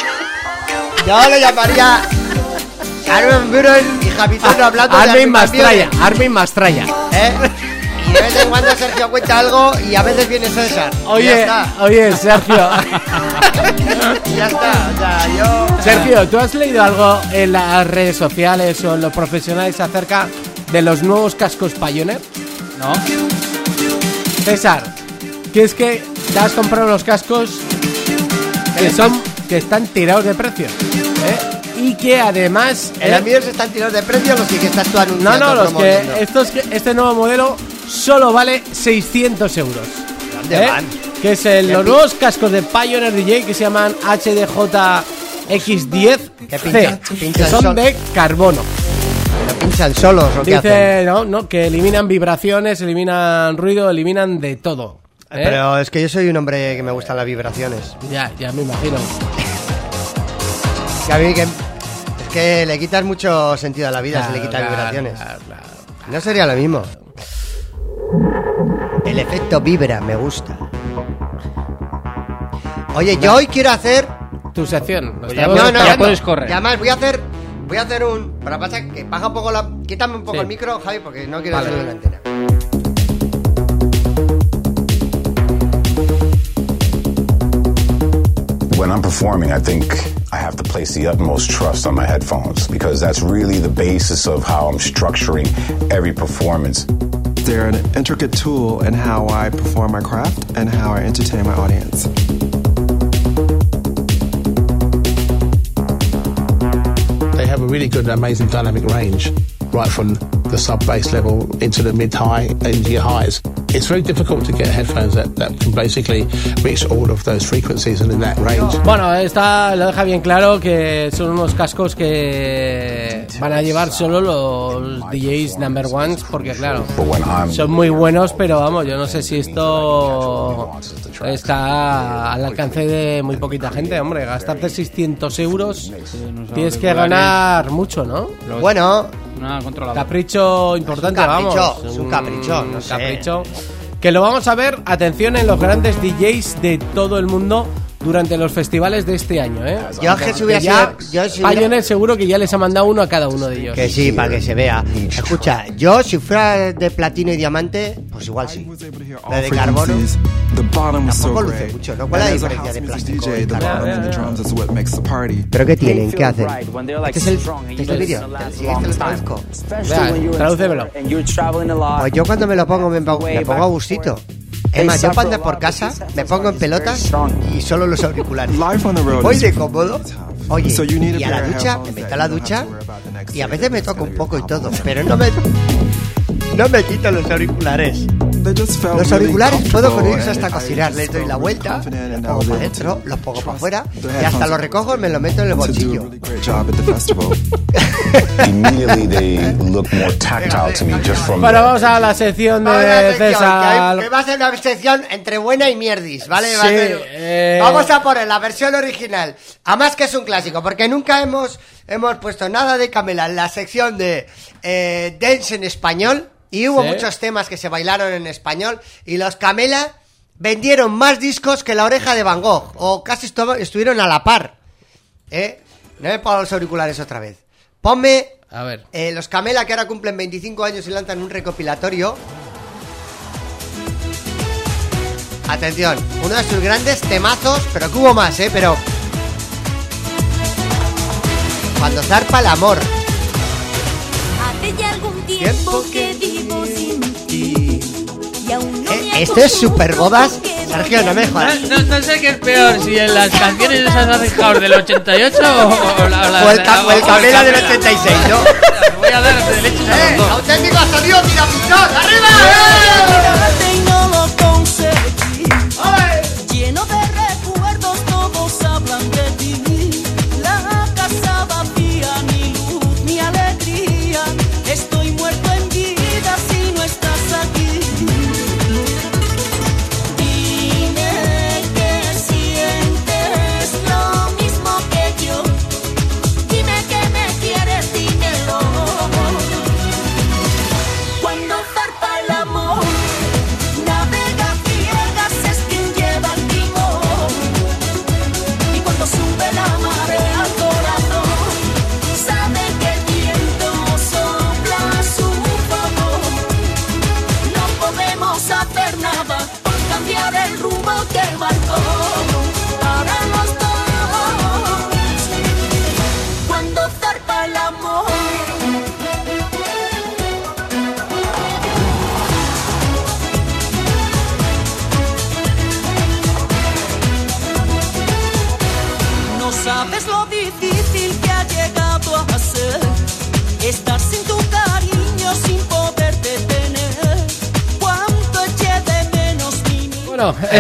Yo le llamaría Armin Buren y Javitón hablando de Armin Mastraya, afirmaciones, Armin Mastraya. ¿eh? Y de vez en cuando Sergio cuenta algo y a veces viene César. Oye, ya está. oye, Sergio. (laughs) Ya está. O sea, yo. Sergio, ¿tú has leído algo en las redes sociales o en los profesionales acerca de los nuevos cascos Pioneer? ¿No? César, que es que te has comprado los cascos que son que están tirados de precio, ¿eh? Y que además En ¿eh? la mía se están tirando de precio los que estás tú no, anunciando. no, los que estos este nuevo modelo solo vale 600 euros. ¿Dónde ¿eh? van? Que es el- ¿Qué los nuevos cascos de Pioneer DJ que se llaman HDJ X10 Que pinchan (laughs) son de carbono. Pero pinchan solos o qué hacen. Dice, no, no, que eliminan vibraciones, eliminan ruido, eliminan de todo. ¿eh? Pero es que yo soy un hombre que me gustan las vibraciones. Ya, ya me imagino. (laughs) Que a mí que. Es que le quitas mucho sentido a la vida si le quitas Claro, vibraciones. claro, claro. No sería lo mismo. El efecto vibra, me gusta. Oye, yo hoy quiero hacer. Tu sección. Pues ya No, no, ya no. puedes correr. Y además voy a hacer. Voy a hacer un. Para pasar que baja un poco la. Quítame un poco Sí. el micro, Javi, porque no quiero Vale. hacerle una antena. When I'm performing, I think I have to place the utmost trust on my headphones because that's really the basis of how I'm structuring every performance. They're an intricate tool in how I perform my craft and how I entertain my audience. They have a really good, amazing dynamic range, right from the sub bass level into the mid high, and your highs. It's very difficult to get headphones that, that can basically reach all of those frequencies and in that range. Bueno, esta lo deja bien claro que son unos cascos que van a llevar solo los DJs number ones porque claro, son muy buenos, pero vamos, yo no sé si esto está al alcance de muy poquita gente, hombre, gastarte 600 euros tienes que ganar mucho, ¿no? Bueno, Una controladora. Capricho importante, capricho, vamos. es un capricho, no sé. capricho. Que lo vamos a ver, atención, en los grandes DJs de todo el mundo durante los festivales de este año, ¿eh? Yo que si hubiera ya sido- yo si hubiera- Pioneer seguro que ya les ha mandado uno a cada uno de ellos. Que sí, para que se vea. Escucha, yo si fuera de platino y diamante, pues igual sí. La de carbono. Tampoco luce mucho, ¿no? ¿Cuál es la diferencia de plástico y carbono? ¿Pero qué tienen? ¿Qué hacen? Este es el, este es el vídeo. Te lo traduzco. Vea, tradúcemelo. Pues yo cuando me lo pongo me pongo, me pongo a gustito. Es más, yo ando por casa me pongo en pelotas y solo los auriculares. Voy de cómodo. Oye, y a la ducha, me meto a la ducha y a veces me toco un poco y todo, pero no me no me quito los auriculares. They just felt Los auriculares puedo ellos hasta cocinar, les doy la vuelta, los pongo para adentro, los pongo para afuera the y hasta los recojo y me lo meto en el bolsillo. really great job at the festival. (laughs) Immediately they look more tactile to me just from Bueno, the- vamos a la sección Vamos a la de sección, que, hay- César. que va a ser una sección entre buena y mierdis, ¿vale? Va a Sí, ser- eh. Vamos a poner la versión original. Además que es un clásico, porque nunca hemos, hemos puesto nada de Camela en la sección de eh, Dance en español. Y hubo Sí. muchos temas que se bailaron en español. Y los Camela vendieron más discos que la oreja de Van Gogh. O casi estu- estuvieron a la par. ¿Eh? No me pongo los auriculares otra vez. Ponme A ver. eh, los Camela que ahora cumplen 25 años y lanzan un recopilatorio. Atención, uno de sus grandes temazos, pero que hubo más, ¿eh? Pero... Cuando zarpa el amor. Hace ya algún Tiempo que vivo sin ti. Y aún no Eh, me Esto es super bodas. Sergio, no me jodas. No, no sé qué es peor, si en las canciones esas hacen house del 88 o, o la, la- O el, ca- o el o Camela del Camela. 86, ¿no? Voy a dar de leches a ¡Eh! los dos. ¡Auténtico sonido Mirapizón! ¡Arriba! ¡Eh!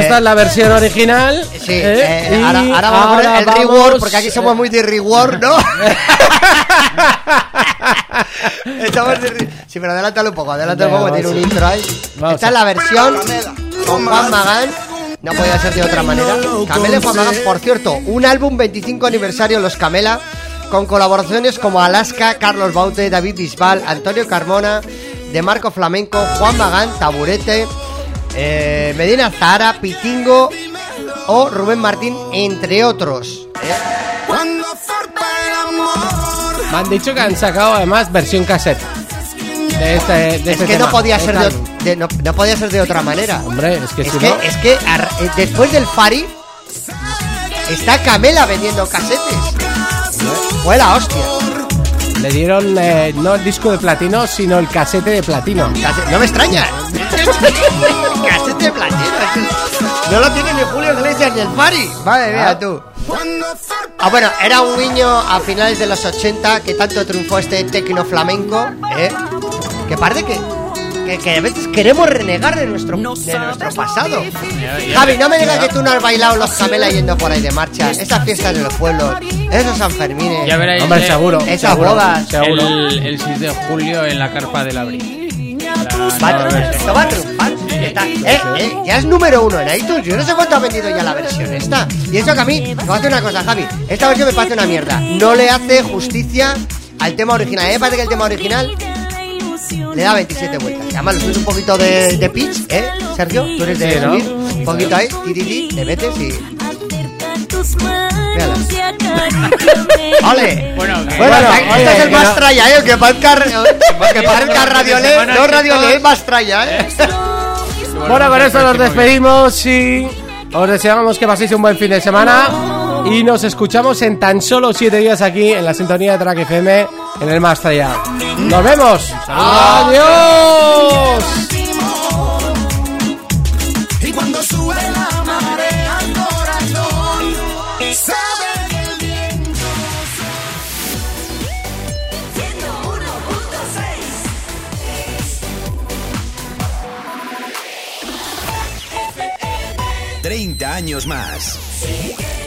Esta es la versión original. Sí, ¿eh? eh, Y ahora, ahora vamos a poner el vamos, reward, porque aquí somos eh, muy de reward, ¿no? (laughs) Estamos de re- Sí, pero adelántalo un poco, adelántalo un poco, tiene un intro ahí. Vamos Esta es la versión con Juan Magán. No podía ser de otra manera. Camela y Juan Magán, por cierto, un álbum 25 aniversario Los Camela, con colaboraciones como Alaska, Carlos Baute, David Bisbal, Antonio Carmona, De Marco Flamenco, Juan Magán, Taburete, eh, Medina Zahara, Pitingo o Rubén Martín, entre otros. Me han dicho que han sacado además versión cassette. De este, de Es este que tema, no podía ser este de, no, no podía ser de otra manera. Hombre, es que Es si que, no. es que eh, después del Fari está Camela vendiendo casetes. Fue la hostia. Le dieron eh, no el disco de platino, sino el casete de platino. No me extraña. (laughs) De platino. No lo tiene ni Julio Iglesias ni el Fari. Madre mía, Ah. tú. Ah, bueno, era un guiño a finales de los 80 que tanto triunfó este tecno flamenco, ¿eh? Que parece que, que, que a veces queremos renegar de nuestro, de nuestro pasado. Javi, no me digas que tú no has bailado los Camela yendo por ahí de marcha. Esas fiestas de los pueblos, esos Sanfermines. Ya veréis, Hombre, eh, seguro. Esas seguro, bodas. seguro. El, el 6 de julio en la carpa del abril. Va a triunfar, esto va a triunfar. Eh, eh, ya es número uno en iTunes. Yo no sé cuánto ha vendido ya la versión esta. Y eso que a mí, me hace una cosa, Javi. Esta versión me parece una mierda. No le hace justicia al tema original. A mí me parece que el tema original le da 27 vueltas. Y además, lo subes un poquito de, de pitch, ¿eh? Sergio, tú eres de Sí, ¿no? subir. Un poquito ahí, ti, ti, ti, te metes y. y. ¡Ole! Bueno, que- Bueno, Bueno, este es el que más no- tralla, ¿eh? Que parezca, (laughs) que parezca radiolé, semana no que todos- es más tralla, ¿eh? Bueno, con esto nos despedimos y os deseamos que paséis un buen fin de semana y nos escuchamos en tan solo siete días aquí en la sintonía de Track FM en el Más Allá. ¡Nos vemos! ¡Adiós! 30 años más.